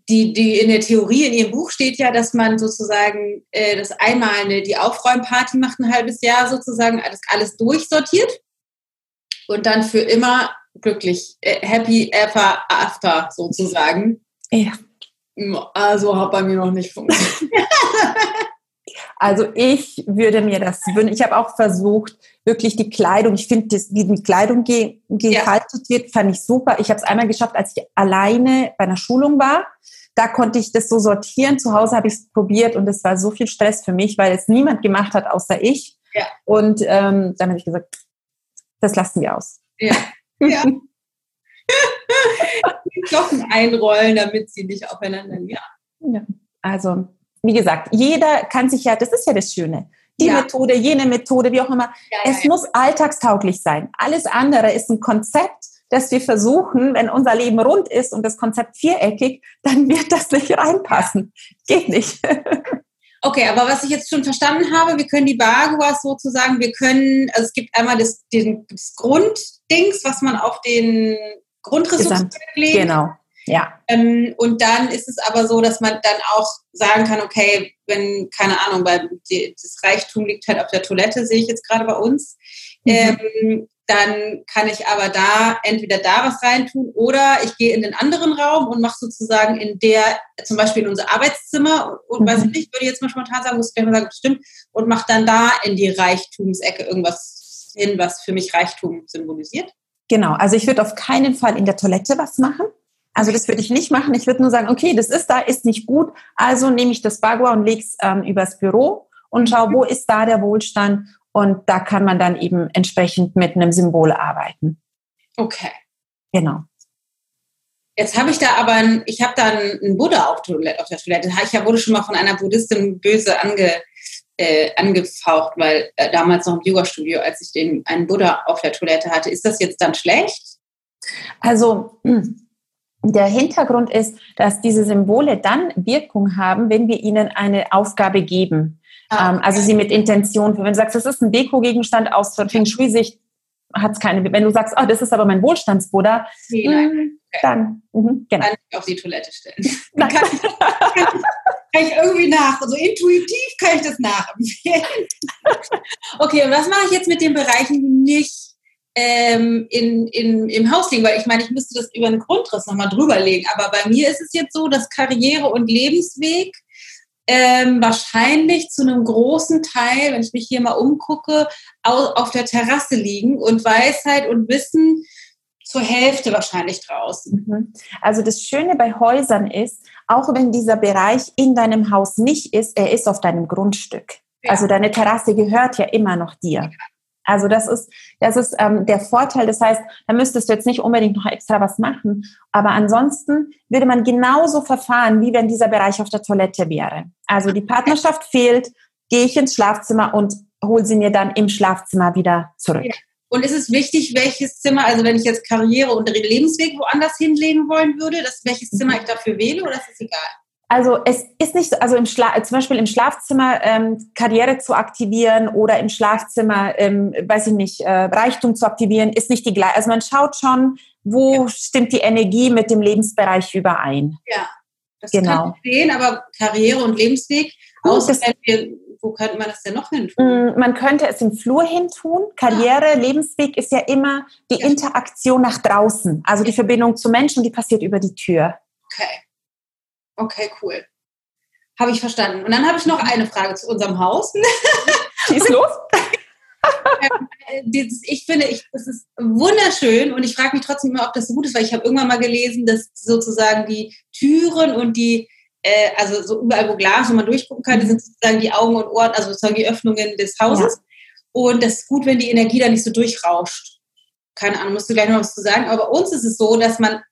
Die, die in der Theorie in ihrem Buch steht ja, dass man sozusagen äh, das einmal eine, die Aufräumparty macht, ein halbes Jahr sozusagen, alles, alles durchsortiert und dann für immer glücklich, äh, happy ever after sozusagen. Ja. Also hat bei mir noch nicht funktioniert. Also ich würde mir das wünschen. Ich habe auch versucht, wirklich die Kleidung, ich finde, wie die Kleidung ge gehalten ja. wird, fand ich super. Ich habe es einmal geschafft, als ich alleine bei einer Schulung war. Da konnte ich das so sortieren. Zu Hause habe ich es probiert und es war so viel Stress für mich, weil es niemand gemacht hat, außer ich. Ja. Und ähm, dann habe ich gesagt, das lassen wir aus. Ja. ja. die Glocken einrollen, damit sie nicht aufeinander ja. ja. Also wie gesagt, jeder kann sich ja, das ist ja das Schöne. Die ja. Methode, jene Methode, wie auch immer. Ja, es ja, muss alltagstauglich sein. Alles andere ist ein Konzept, das wir versuchen, wenn unser Leben rund ist und das Konzept viereckig, dann wird das nicht reinpassen. Geht nicht. Okay, aber was ich jetzt schon verstanden habe, wir können die Baguas sozusagen, wir können, also es gibt einmal das, den, das Grunddings, was man auf den Grundressourcen legt. Genau. Ja. Ähm, und dann ist es aber so, dass man dann auch sagen kann, okay, wenn, keine Ahnung, weil das Reichtum liegt halt auf der Toilette, sehe ich jetzt gerade bei uns, mhm. ähm, dann kann ich aber da entweder da was reintun oder ich gehe in den anderen Raum und mache sozusagen in der, zum Beispiel in unser Arbeitszimmer und, mhm. weiß ich nicht, würde jetzt mal spontan sagen, muss ich gleich mal sagen, stimmt, und mache dann da in die Reichtumsecke irgendwas hin, was für mich Reichtum symbolisiert. Genau, also ich würde auf keinen Fall in der Toilette was machen. Also das würde ich nicht machen. Ich würde nur sagen, okay, das ist da, ist nicht gut. Also nehme ich das Bagua und lege es ähm, übers Büro und schaue, wo ist da der Wohlstand. Und da kann man dann eben entsprechend mit einem Symbol arbeiten. Okay. Genau. Jetzt habe ich da aber, ein, ich habe da einen Buddha auf, auf der Toilette. Ich wurde schon mal von einer Buddhistin böse ange, äh, angefaucht, weil äh, damals noch im Yoga-Studio, als ich den einen Buddha auf der Toilette hatte. Ist das jetzt dann schlecht? Also der Hintergrund ist, dass diese Symbole dann Wirkung haben, wenn wir ihnen eine Aufgabe geben. Ah, ähm, also sie mit Intention, wenn du sagst, das ist ein Deko-Gegenstand aus Feng Shui-Sicht, hat es keine. Wenn du sagst, oh, das ist aber mein Wohlstandsbuddha, nee, nein. Hm, okay. dann mhm, genau. kann ich auf die Toilette stellen. Dann kann, ich, kann, kann ich irgendwie nach, also intuitiv kann ich das nachempfehlen. okay, und was mache ich jetzt mit den Bereichen, die nicht ähm, in, in, im Haus liegen? Weil ich meine, ich müsste das über einen Grundriss nochmal drüberlegen. Aber bei mir ist es jetzt so, dass Karriere und Lebensweg ähm, wahrscheinlich zu einem großen Teil, wenn ich mich hier mal umgucke, auf der Terrasse liegen und Weisheit und Wissen zur Hälfte wahrscheinlich draußen. Mhm. Also das Schöne bei Häusern ist, auch wenn dieser Bereich in deinem Haus nicht ist, er ist auf deinem Grundstück. Ja. Also deine Terrasse gehört ja immer noch dir. Also das ist, das ist ähm, der Vorteil. Das heißt, da müsstest du jetzt nicht unbedingt noch extra was machen. Aber ansonsten würde man genauso verfahren, wie wenn dieser Bereich auf der Toilette wäre. Also die Partnerschaft fehlt, gehe ich ins Schlafzimmer und hole sie mir dann im Schlafzimmer wieder zurück. Ja. Und ist es wichtig, welches Zimmer, also wenn ich jetzt Karriere und Lebensweg woanders hinlegen wollen würde, dass welches Zimmer ich dafür wähle oder ist es egal? Also es ist nicht so, also im Schla zum Beispiel im Schlafzimmer ähm, Karriere zu aktivieren oder im Schlafzimmer, ähm, weiß ich nicht, äh, Reichtum zu aktivieren, ist nicht die gleiche. Also man schaut schon, wo ja. stimmt die Energie mit dem Lebensbereich überein. Ja, das genau. kann ich sehen, aber Karriere und Lebensweg, außer wenn wir wo könnte man das denn noch hin tun? Mm, man könnte es im Flur hin tun. Karriere, ah. Lebensweg ist ja immer die ja. Interaktion nach draußen. Also die Verbindung zu Menschen, die passiert über die Tür. Okay. Okay, cool. Habe ich verstanden. Und dann habe ich noch eine Frage zu unserem Haus. Schieß los. Ähm, ich finde, ich, das ist wunderschön und ich frage mich trotzdem immer, ob das so gut ist, weil ich habe irgendwann mal gelesen, dass sozusagen die Türen und die äh, also so überall, wo Glas, wo man durchgucken kann, die sind sozusagen die Augen und Ohren, also sozusagen die Öffnungen des Hauses. Ja. Und das ist gut, wenn die Energie da nicht so durchrauscht. Keine Ahnung, musst du gleich noch was zu sagen. Aber bei uns ist es so, dass man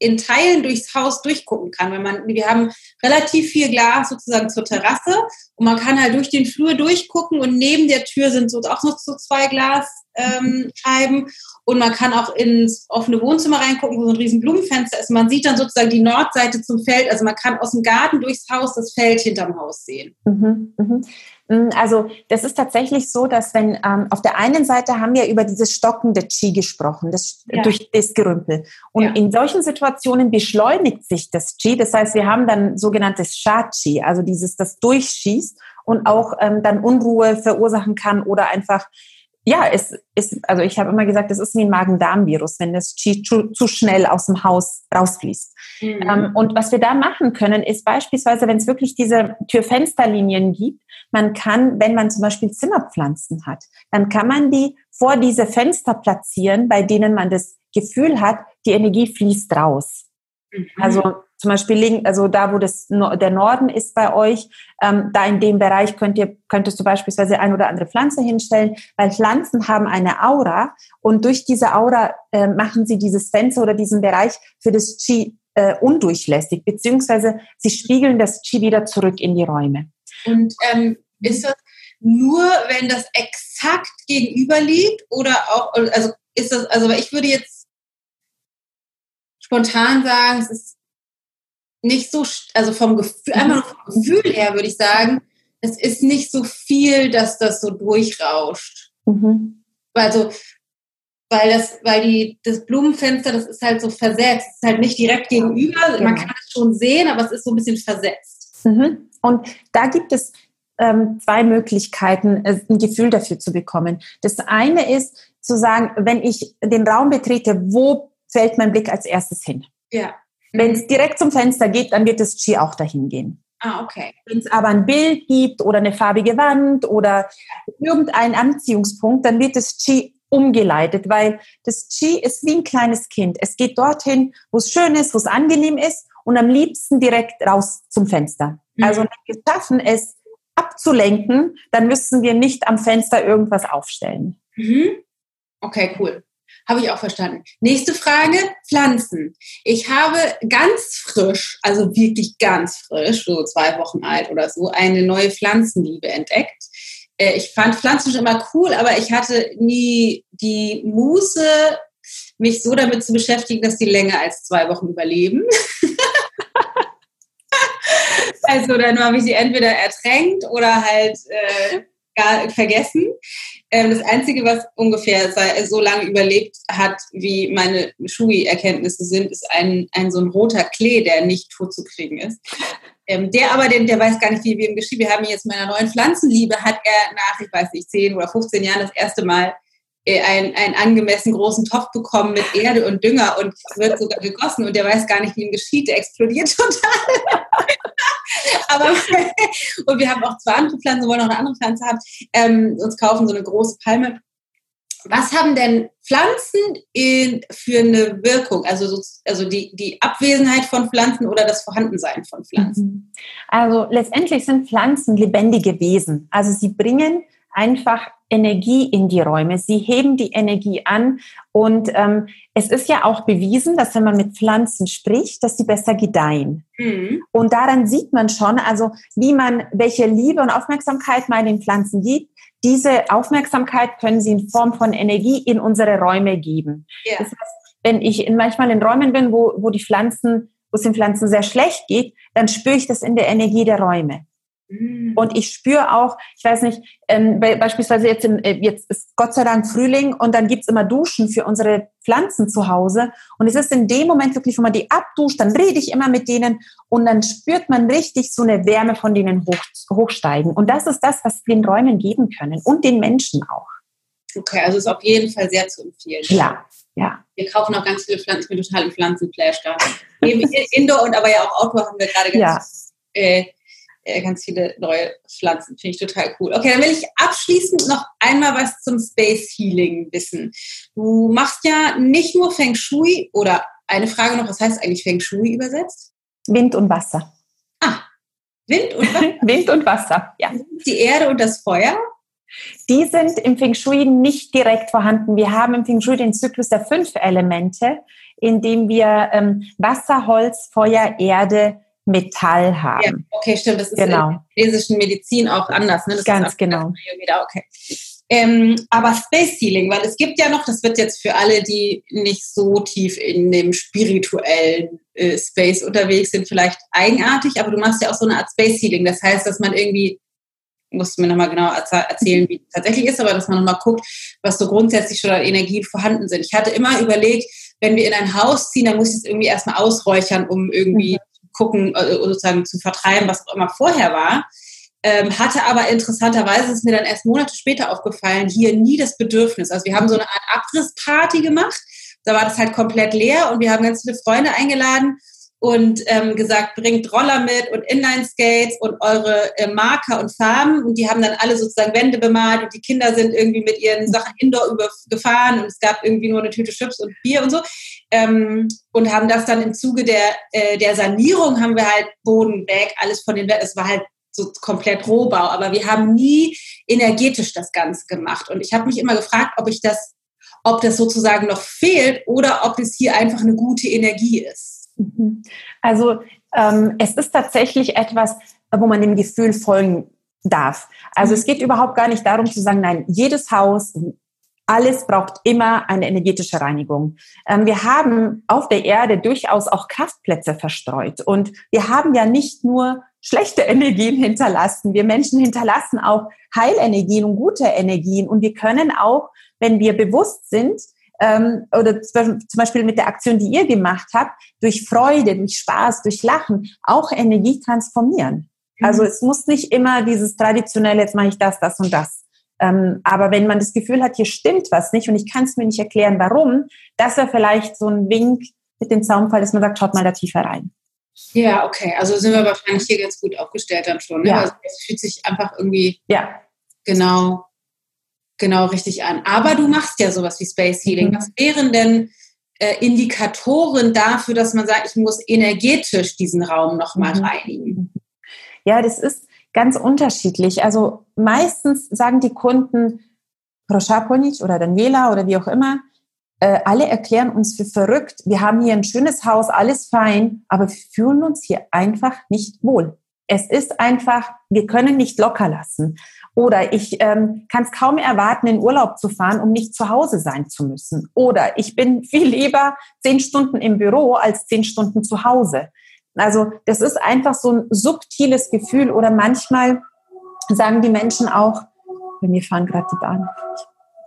in Teilen durchs Haus durchgucken kann. Wenn man, wir haben relativ viel Glas sozusagen zur Terrasse und man kann halt durch den Flur durchgucken und neben der Tür sind so auch noch so zwei Glasscheiben und man kann auch ins offene Wohnzimmer reingucken, wo so ein riesen Blumenfenster ist. Man sieht dann sozusagen die Nordseite zum Feld. Also man kann aus dem Garten durchs Haus das Feld hinterm Haus sehen. Mhm, mhm. Mm, also das ist tatsächlich so, dass wenn ähm, auf der einen Seite haben wir über dieses stockende Qi gesprochen, das, ja. durch das Gerümpel. Und ja. in solchen Situationen beschleunigt sich das Qi. Das heißt, wir haben dann sogenanntes Sha-Qi, also dieses, das durchschießt und auch ähm, dann Unruhe verursachen kann oder einfach ja, es ist, also ich habe immer gesagt, es ist wie ein Magen-Darm-Virus, wenn das Qi zu, zu, schnell aus dem Haus rausfließt. Mhm. Ähm, und was wir da machen können, ist beispielsweise, wenn es wirklich diese Tür-Fenster-Linien gibt, man kann, wenn man zum Beispiel Zimmerpflanzen hat, dann kann man die vor diese Fenster platzieren, bei denen man das Gefühl hat, die Energie fließt raus. Mhm. Also zum Beispiel, also da, wo das, der Norden ist bei euch, ähm, da in dem Bereich könnt ihr, könntest du beispielsweise ein oder andere Pflanze hinstellen, weil Pflanzen haben eine Aura und durch diese Aura äh, machen sie dieses Fenster oder diesen Bereich für das Qi äh, undurchlässig, beziehungsweise sie spiegeln das Qi wieder zurück in die Räume. Und ähm, ist das nur, wenn das exakt gegenüber liegt oder auch, also ist das, also ich würde jetzt spontan sagen, es ist nicht so, also vom Gefühl, mhm. einfach vom Gefühl her würde ich sagen, es ist nicht so viel, dass das so durchrauscht. Mhm. Also, weil das, weil die, das Blumenfenster, das ist halt so versetzt, es ist halt nicht direkt gegenüber, genau. man kann es schon sehen, aber es ist so ein bisschen versetzt. Mhm. Und da gibt es ähm, zwei Möglichkeiten, äh, ein Gefühl dafür zu bekommen. Das eine ist zu sagen, wenn ich den Raum betrete, wo fällt mein Blick als erstes hin? Ja. Wenn es direkt zum Fenster geht, dann wird das Qi auch dahin gehen. Ah, okay. Wenn es aber ein Bild gibt oder eine farbige Wand oder irgendeinen Anziehungspunkt, dann wird das Qi umgeleitet, weil das Qi ist wie ein kleines Kind. Es geht dorthin, wo es schön ist, wo es angenehm ist und am liebsten direkt raus zum Fenster. Mhm. Also wenn wir schaffen es abzulenken, dann müssen wir nicht am Fenster irgendwas aufstellen. Mhm. Okay, cool. Habe ich auch verstanden. Nächste Frage, Pflanzen. Ich habe ganz frisch, also wirklich ganz frisch, so zwei Wochen alt oder so, eine neue Pflanzenliebe entdeckt. Äh, ich fand Pflanzen schon immer cool, aber ich hatte nie die Muße, mich so damit zu beschäftigen, dass die länger als zwei Wochen überleben. also dann habe ich sie entweder ertränkt oder halt äh, gar vergessen. Ähm, das Einzige, was ungefähr so lange überlebt hat, wie meine Shui-Erkenntnisse sind, ist ein, ein so ein roter Klee, der nicht tot zu kriegen ist. Ähm, der aber, den, der weiß gar nicht, wie wir ihm Wir haben jetzt meiner neuen Pflanzenliebe, hat er nach, ich weiß nicht, 10 oder 15 Jahren das erste Mal äh, einen, einen angemessen großen Topf bekommen mit Erde und Dünger und wird sogar gegossen und der weiß gar nicht, wie ihm geschieht, der explodiert total. Aber, und wir haben auch zwei andere Pflanzen, wollen noch eine andere Pflanze haben, ähm, uns kaufen so eine große Palme. Was haben denn Pflanzen in, für eine Wirkung? Also, so, also die, die Abwesenheit von Pflanzen oder das Vorhandensein von Pflanzen? Mhm. Also letztendlich sind Pflanzen lebendige Wesen. Also sie bringen einfach Energie in die Räume. Sie heben die Energie an. Und ähm, es ist ja auch bewiesen, dass wenn man mit Pflanzen spricht, dass sie besser gedeihen. Mhm. Und daran sieht man schon, also wie man, welche Liebe und Aufmerksamkeit man den Pflanzen gibt. Diese Aufmerksamkeit können sie in Form von Energie in unsere Räume geben. Ja. Das heißt, wenn ich in, manchmal in Räumen bin, wo, wo die Pflanzen, wo es den Pflanzen sehr schlecht geht, dann spüre ich das in der Energie der Räume. Mhm. Und ich spüre auch, ich weiß nicht, ähm, beispielsweise jetzt, im, äh, jetzt ist Gott sei Dank Frühling und dann gibt's immer Duschen für unsere Pflanzen zu Hause. Und es ist in dem Moment wirklich, wenn man die abduscht, dann rede ich immer mit denen und dann spürt man richtig so eine Wärme von denen hoch, hochsteigen. Und das ist das, was wir den Räumen geben können und den Menschen auch. Okay, also ist auf jeden Fall sehr zu empfehlen. Ja, ja. Wir kaufen auch ganz viele Pflanzen, ich bin total im Pflanzenflash da. Indoor und aber ja auch Outdoor haben wir gerade ganz ja. äh, ganz viele neue Pflanzen. Finde ich total cool. Okay, dann will ich abschließend noch einmal was zum Space Healing wissen. Du machst ja nicht nur Feng Shui oder eine Frage noch, was heißt eigentlich Feng Shui übersetzt? Wind und Wasser. Ah, Wind und Wasser. Wind und Wasser, ja. Die Erde und das Feuer? Die sind im Feng Shui nicht direkt vorhanden. Wir haben im Feng Shui den Zyklus der fünf Elemente, in dem wir ähm, Wasser, Holz, Feuer, Erde, Metall haben. Ja, okay, stimmt. Das ist genau. in der chinesischen Medizin auch anders. Ne? Das Ganz genau. Okay. Ähm, aber Space Healing, weil es gibt ja noch, das wird jetzt für alle, die nicht so tief in dem spirituellen äh, Space unterwegs sind, vielleicht eigenartig, aber du machst ja auch so eine Art Space Healing. Das heißt, dass man irgendwie, musst du mir nochmal genau erzählen, wie es tatsächlich ist, aber dass man nochmal guckt, was so grundsätzlich schon an Energie vorhanden sind. Ich hatte immer überlegt, wenn wir in ein Haus ziehen, dann muss ich es irgendwie erstmal ausräuchern, um irgendwie mhm gucken, äh, sozusagen zu vertreiben, was auch immer vorher war. Ähm, hatte aber interessanterweise ist mir dann erst Monate später aufgefallen, hier nie das Bedürfnis. Also wir haben so eine Art Abrissparty gemacht. Da war das halt komplett leer und wir haben ganz viele Freunde eingeladen und ähm, gesagt, bringt Roller mit und Inline-Skates und eure äh, Marker und Farben. Und die haben dann alle sozusagen Wände bemalt und die Kinder sind irgendwie mit ihren Sachen indoor übergefahren und es gab irgendwie nur eine Tüte Chips und Bier und so. Ähm, und haben das dann im Zuge der, äh, der Sanierung haben wir halt Boden weg, alles von den Wänden. Es war halt so komplett Rohbau, aber wir haben nie energetisch das Ganze gemacht. Und ich habe mich immer gefragt, ob ich das, ob das sozusagen noch fehlt oder ob es hier einfach eine gute Energie ist. Mhm. Also ähm, es ist tatsächlich etwas, wo man dem Gefühl folgen darf. Also es mhm. geht überhaupt gar nicht darum zu sagen, nein, jedes Haus, alles braucht immer eine energetische Reinigung. Ähm, wir haben auf der Erde durchaus auch Kraftplätze verstreut und wir haben ja nicht nur schlechte Energien hinterlassen. Wir Menschen hinterlassen auch Heilenergien und gute Energien und wir können auch, wenn wir bewusst sind, ähm, oder zum Beispiel mit der Aktion, die ihr gemacht habt, durch Freude, durch Spaß, durch Lachen auch Energie transformieren. Mhm. Also es muss nicht immer dieses traditionelle, jetzt mache ich das, das und das. Ähm, aber wenn man das Gefühl hat, hier stimmt was nicht und ich kann es mir nicht erklären, warum, das wäre vielleicht so ein Wink mit dem Zaunfall, dass man sagt, schaut mal da tiefer rein. Ja, okay. Also sind wir wahrscheinlich hier ganz gut aufgestellt dann schon. Ne? Ja. Also es fühlt sich einfach irgendwie ja. genau genau richtig an. Aber du machst ja sowas wie Space Healing. Mhm. Was wären denn äh, Indikatoren dafür, dass man sagt, ich muss energetisch diesen Raum nochmal mhm. reinigen? Ja, das ist ganz unterschiedlich. Also meistens sagen die Kunden, Proschaponic oder Daniela oder wie auch immer, äh, alle erklären uns für verrückt. Wir haben hier ein schönes Haus, alles fein, aber wir fühlen uns hier einfach nicht wohl. Es ist einfach, wir können nicht locker lassen. Oder ich ähm, kann es kaum erwarten, in Urlaub zu fahren, um nicht zu Hause sein zu müssen. Oder ich bin viel lieber zehn Stunden im Büro als zehn Stunden zu Hause. Also das ist einfach so ein subtiles Gefühl. Oder manchmal sagen die Menschen auch, bei mir fahren gerade die Bahn.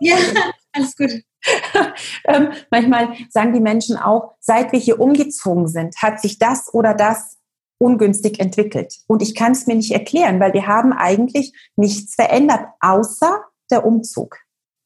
Ja, alles gut. ähm, manchmal sagen die Menschen auch, seit wir hier umgezogen sind, hat sich das oder das ungünstig entwickelt. Und ich kann es mir nicht erklären, weil wir haben eigentlich nichts verändert, außer der Umzug.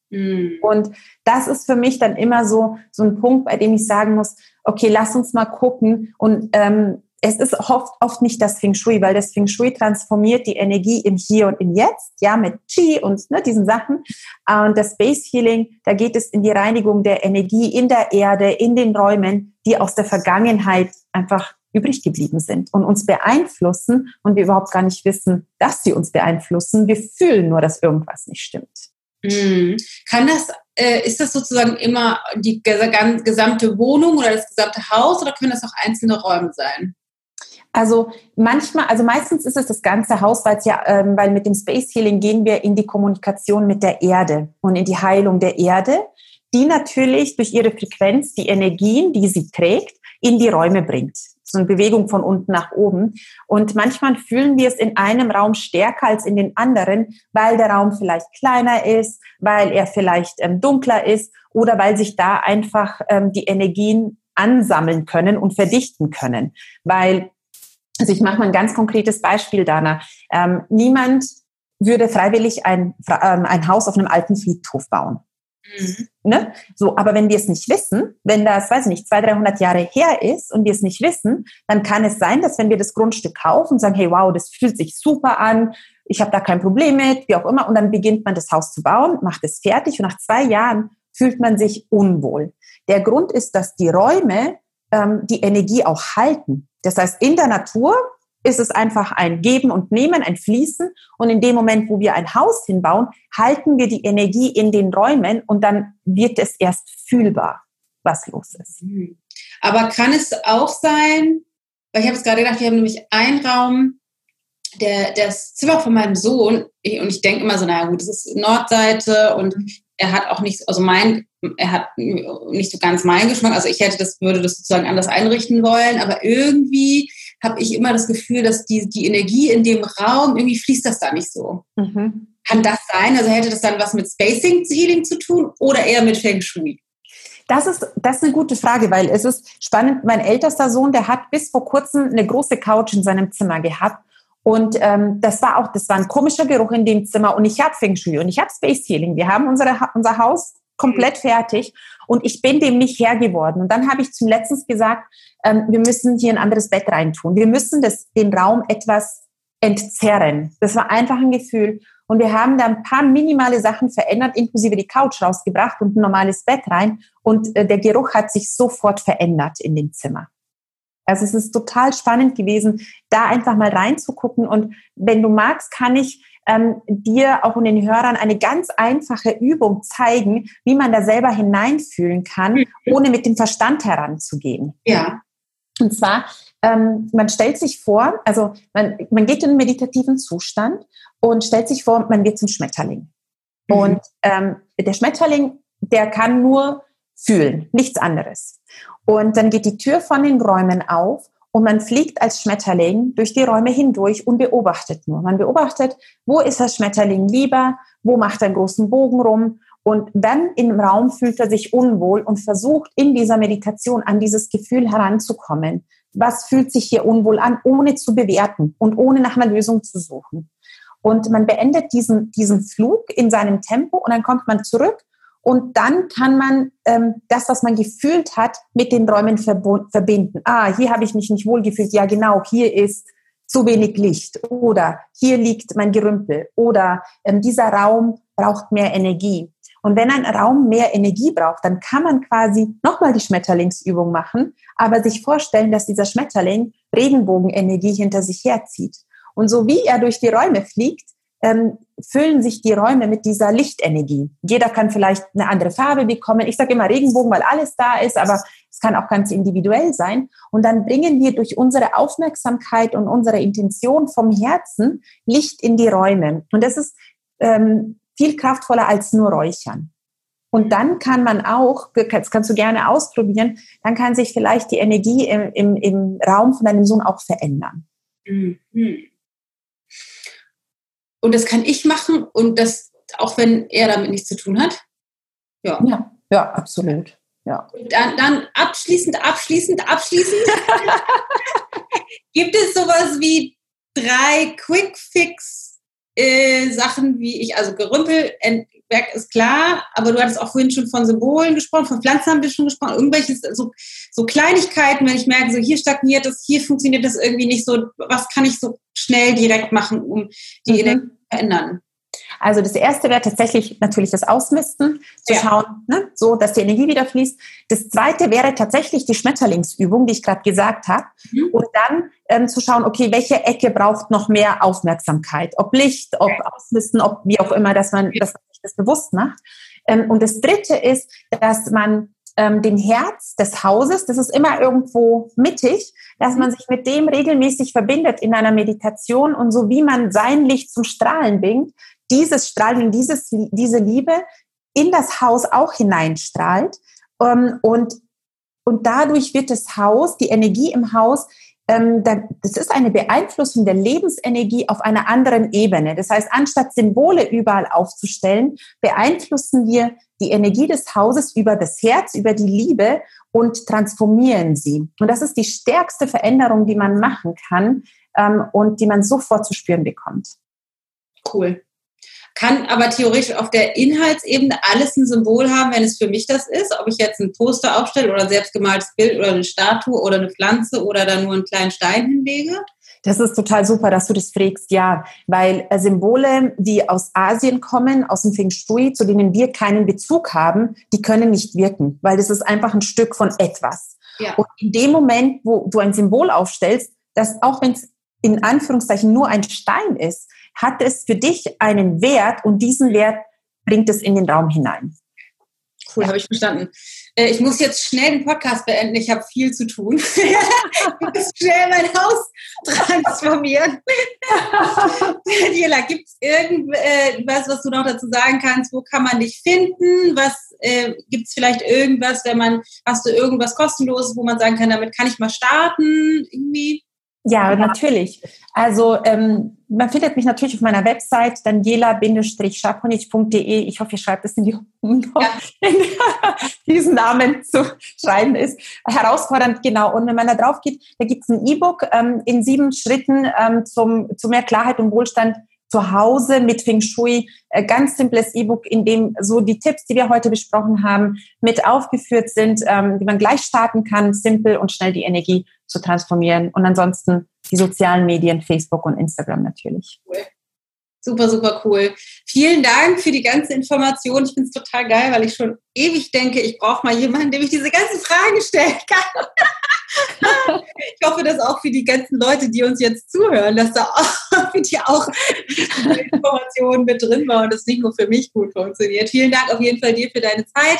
Mhm. Und das ist für mich dann immer so, so ein Punkt, bei dem ich sagen muss, okay, lass uns mal gucken und ähm, es ist oft, oft nicht das Feng Shui, weil das Feng Shui transformiert die Energie im Hier und im Jetzt, ja, mit Qi und ne, diesen Sachen. Und das Space Healing, da geht es in die Reinigung der Energie in der Erde, in den Räumen, die aus der Vergangenheit einfach übrig geblieben sind und uns beeinflussen und wir überhaupt gar nicht wissen, dass sie uns beeinflussen. Wir fühlen nur, dass irgendwas nicht stimmt. Mhm. Kann das, äh, ist das sozusagen immer die gesamte Wohnung oder das gesamte Haus oder können das auch einzelne Räume sein? Also manchmal, also meistens ist es das ganze Haus, weil ja, ähm, weil mit dem Space Healing gehen wir in die Kommunikation mit der Erde und in die Heilung der Erde, die natürlich durch ihre Frequenz die Energien, die sie trägt, in die Räume bringt. So eine Bewegung von unten nach oben. Und manchmal fühlen wir es in einem Raum stärker als in den anderen, weil der Raum vielleicht kleiner ist, weil er vielleicht ähm, dunkler ist oder weil sich da einfach ähm, die Energien ansammeln können und verdichten können. Weil also ich mache mal ein ganz konkretes Beispiel, Dana. Ähm, niemand würde freiwillig ein, ähm, ein Haus auf einem alten Friedhof bauen. Mhm. Ne? So, aber wenn wir es nicht wissen, wenn das, weiß ich nicht, 200, 300 Jahre her ist und wir es nicht wissen, dann kann es sein, dass wenn wir das Grundstück kaufen und sagen, hey, wow, das fühlt sich super an, ich habe da kein Problem mit, wie auch immer, und dann beginnt man das Haus zu bauen, macht es fertig und nach zwei Jahren fühlt man sich unwohl. Der Grund ist, dass die Räume ähm, die Energie auch halten. Das heißt, in der Natur ist es einfach ein Geben und Nehmen, ein Fließen. Und in dem Moment, wo wir ein Haus hinbauen, halten wir die Energie in den Räumen und dann wird es erst fühlbar, was los ist. Mhm. Aber kann es auch sein, weil ich habe es gerade gedacht, wir haben nämlich einen Raum, der, das Zimmer von meinem Sohn, und ich denke immer so, naja gut, das ist Nordseite und er hat auch nicht, also mein, er hat nicht so ganz meinen Geschmack. Also ich hätte das, würde das sozusagen anders einrichten wollen, aber irgendwie habe ich immer das Gefühl, dass die, die Energie in dem Raum, irgendwie fließt das da nicht so. Mhm. Kann das sein? Also hätte das dann was mit Spacing Healing zu tun oder eher mit Feng Shui? Das ist, das ist eine gute Frage, weil es ist spannend. Mein ältester Sohn, der hat bis vor kurzem eine große Couch in seinem Zimmer gehabt. Und ähm, das war auch, das war ein komischer Geruch in dem Zimmer. Und ich habe Feng Shui und ich habe Space Healing. Wir haben unsere, unser Haus komplett fertig und ich bin dem nicht Herr geworden. Und dann habe ich zum letztens gesagt, ähm, wir müssen hier ein anderes Bett reintun. Wir müssen das, den Raum etwas entzerren. Das war einfach ein Gefühl. Und wir haben da ein paar minimale Sachen verändert, inklusive die Couch rausgebracht und ein normales Bett rein. Und äh, der Geruch hat sich sofort verändert in dem Zimmer. Also es ist total spannend gewesen, da einfach mal reinzugucken. Und wenn du magst, kann ich ähm, dir auch und den Hörern eine ganz einfache Übung zeigen, wie man da selber hineinfühlen kann, mhm. ohne mit dem Verstand heranzugehen. Ja. Und zwar, ähm, man stellt sich vor, also man, man geht in einen meditativen Zustand und stellt sich vor, man wird zum Schmetterling. Mhm. Und ähm, der Schmetterling, der kann nur fühlen, nichts anderes. Und dann geht die Tür von den Räumen auf und man fliegt als Schmetterling durch die Räume hindurch und beobachtet nur. Man beobachtet, wo ist das Schmetterling lieber, wo macht er einen großen Bogen rum. Und dann im Raum fühlt er sich unwohl und versucht in dieser Meditation an dieses Gefühl heranzukommen. Was fühlt sich hier unwohl an, ohne zu bewerten und ohne nach einer Lösung zu suchen. Und man beendet diesen, diesen Flug in seinem Tempo und dann kommt man zurück und dann kann man ähm, das, was man gefühlt hat, mit den Räumen verbinden. Ah, hier habe ich mich nicht wohl gefühlt. Ja, genau, hier ist zu wenig Licht oder hier liegt mein Gerümpel oder ähm, dieser Raum braucht mehr Energie. Und wenn ein Raum mehr Energie braucht, dann kann man quasi nochmal die Schmetterlingsübung machen, aber sich vorstellen, dass dieser Schmetterling Regenbogenenergie hinter sich herzieht. Und so wie er durch die Räume fliegt, ähm, füllen sich die Räume mit dieser Lichtenergie. Jeder kann vielleicht eine andere Farbe bekommen. Ich sage immer Regenbogen, weil alles da ist, aber es kann auch ganz individuell sein. Und dann bringen wir durch unsere Aufmerksamkeit und unsere Intention vom Herzen Licht in die Räume. Und das ist ähm, viel kraftvoller als nur Räuchern. Und dann kann man auch, das kannst du gerne ausprobieren, dann kann sich vielleicht die Energie im, im, im Raum von deinem Sohn auch verändern. Mhm. Und das kann ich machen und das, auch wenn er damit nichts zu tun hat? Ja. Ja, ja absolut. Ja. Und dann, dann abschließend, abschließend, abschließend. Gibt es sowas wie drei Quick Fix äh, Sachen, wie ich, also Gerümpel, Werk ist klar, aber du hattest auch vorhin schon von Symbolen gesprochen, von Pflanzen haben wir schon gesprochen, irgendwelche so, so Kleinigkeiten, wenn ich merke, so hier stagniert es, hier funktioniert das irgendwie nicht so, was kann ich so schnell direkt machen, um die mhm. Energie zu verändern? Also das erste wäre tatsächlich natürlich das Ausmisten, zu ja. schauen, ne, so dass die Energie wieder fließt. Das zweite wäre tatsächlich die Schmetterlingsübung, die ich gerade gesagt habe. Mhm. Und dann ähm, zu schauen, okay, welche Ecke braucht noch mehr Aufmerksamkeit? Ob Licht, ob ja. Ausmisten, ob wie auch immer, dass man, dass man sich das bewusst macht. Ähm, und das dritte ist, dass man ähm, dem Herz des Hauses, das ist immer irgendwo mittig, dass man sich mit dem regelmäßig verbindet in einer Meditation und so wie man sein Licht zum Strahlen bringt, dieses Strahlen, dieses, diese Liebe in das Haus auch hineinstrahlt. Ähm, und, und dadurch wird das Haus, die Energie im Haus, das ist eine Beeinflussung der Lebensenergie auf einer anderen Ebene. Das heißt, anstatt Symbole überall aufzustellen, beeinflussen wir die Energie des Hauses über das Herz, über die Liebe und transformieren sie. Und das ist die stärkste Veränderung, die man machen kann ähm, und die man sofort zu spüren bekommt. Cool kann aber theoretisch auf der Inhaltsebene alles ein Symbol haben, wenn es für mich das ist. Ob ich jetzt ein Poster aufstelle oder ein selbstgemaltes Bild oder eine Statue oder eine Pflanze oder dann nur einen kleinen Stein hinlege. Das ist total super, dass du das fragst, ja, weil äh, Symbole, die aus Asien kommen, aus dem Feng Shui, zu denen wir keinen Bezug haben, die können nicht wirken, weil das ist einfach ein Stück von etwas. Ja. Und in dem Moment, wo du ein Symbol aufstellst, dass auch wenn es in Anführungszeichen nur ein Stein ist, hat es für dich einen Wert und diesen Wert bringt es in den Raum hinein. Cool, ja. habe ich verstanden. Äh, ich muss jetzt schnell den Podcast beenden. Ich habe viel zu tun. ich muss schnell mein Haus transformieren. Daniela, gibt es irgendwas, was du noch dazu sagen kannst? Wo kann man dich finden? Was äh, gibt es vielleicht irgendwas, wenn man, hast du irgendwas kostenloses, wo man sagen kann, damit kann ich mal starten? Irgendwie? Ja, natürlich. Also ähm, man findet mich natürlich auf meiner Website daniela-schaponic.de. Ich hoffe, ihr schreibt es in die ja. diesen Namen zu schreiben ist herausfordernd, genau. Und wenn man da drauf geht, da gibt es ein E-Book ähm, in sieben Schritten ähm, zum, zu mehr Klarheit und Wohlstand zu Hause mit Feng Shui. Äh, ganz simples E-Book, in dem so die Tipps, die wir heute besprochen haben, mit aufgeführt sind, ähm, die man gleich starten kann, simpel und schnell die Energie zu transformieren. Und ansonsten die sozialen Medien, Facebook und Instagram natürlich. Super, super cool. Vielen Dank für die ganze Information. Ich finde es total geil, weil ich schon ewig denke, ich brauche mal jemanden, dem ich diese ganzen Fragen stellen kann. ich hoffe, dass auch für die ganzen Leute, die uns jetzt zuhören, dass da auch für die auch Informationen mit drin waren und es nicht nur für mich gut funktioniert. Vielen Dank auf jeden Fall dir für deine Zeit.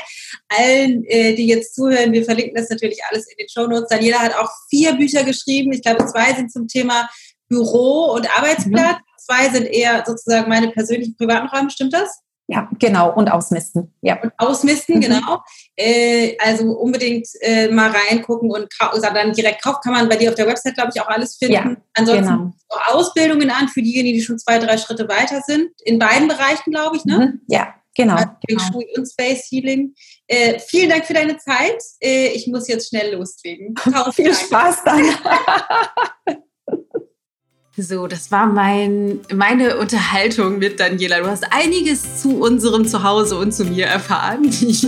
Allen, äh, die jetzt zuhören, wir verlinken das natürlich alles in den Show Notes. Daniela hat auch vier Bücher geschrieben. Ich glaube, zwei sind zum Thema Büro und Arbeitsplatz. Mhm. Zwei sind eher sozusagen meine persönlichen privaten Räume. Stimmt das? Ja, genau. Und ausmisten. Ja. Und ausmisten, mhm. genau. Äh, also unbedingt äh, mal reingucken und dann direkt kaufen. Kann man bei dir auf der Website, glaube ich, auch alles finden. Ja, Ansonsten genau. Ausbildungen an für diejenigen, die schon zwei, drei Schritte weiter sind. In beiden Bereichen, glaube ich, ne? Mhm. Ja, genau. genau. und Space Healing. Äh, vielen Dank für deine Zeit. Äh, ich muss jetzt schnell loslegen. Viel Spaß dann. So, das war mein, meine Unterhaltung mit Daniela. Du hast einiges zu unserem Zuhause und zu mir erfahren. Ich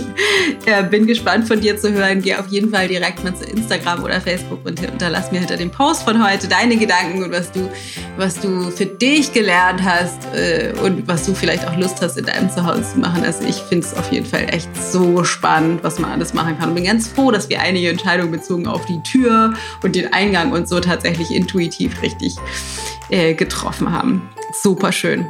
äh, bin gespannt von dir zu hören. Geh auf jeden Fall direkt mal zu Instagram oder Facebook und unterlass mir hinter dem Post von heute deine Gedanken und was du, was du für dich gelernt hast äh, und was du vielleicht auch Lust hast, in deinem Zuhause zu machen. Also ich finde es auf jeden Fall echt so spannend, was man alles machen kann. Und bin ganz froh, dass wir einige Entscheidungen bezogen auf die Tür und den Eingang und so tatsächlich intuitiv richtig äh, getroffen haben. Super schön.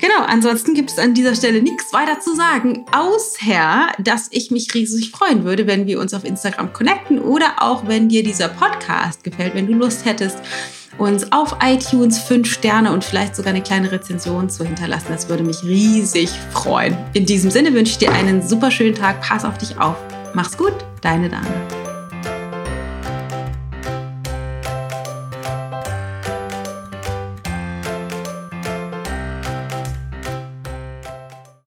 Genau, ansonsten gibt es an dieser Stelle nichts weiter zu sagen, außer dass ich mich riesig freuen würde, wenn wir uns auf Instagram connecten oder auch wenn dir dieser Podcast gefällt, wenn du Lust hättest, uns auf iTunes fünf Sterne und vielleicht sogar eine kleine Rezension zu hinterlassen. Das würde mich riesig freuen. In diesem Sinne wünsche ich dir einen super schönen Tag. Pass auf dich auf. Mach's gut, deine Dana.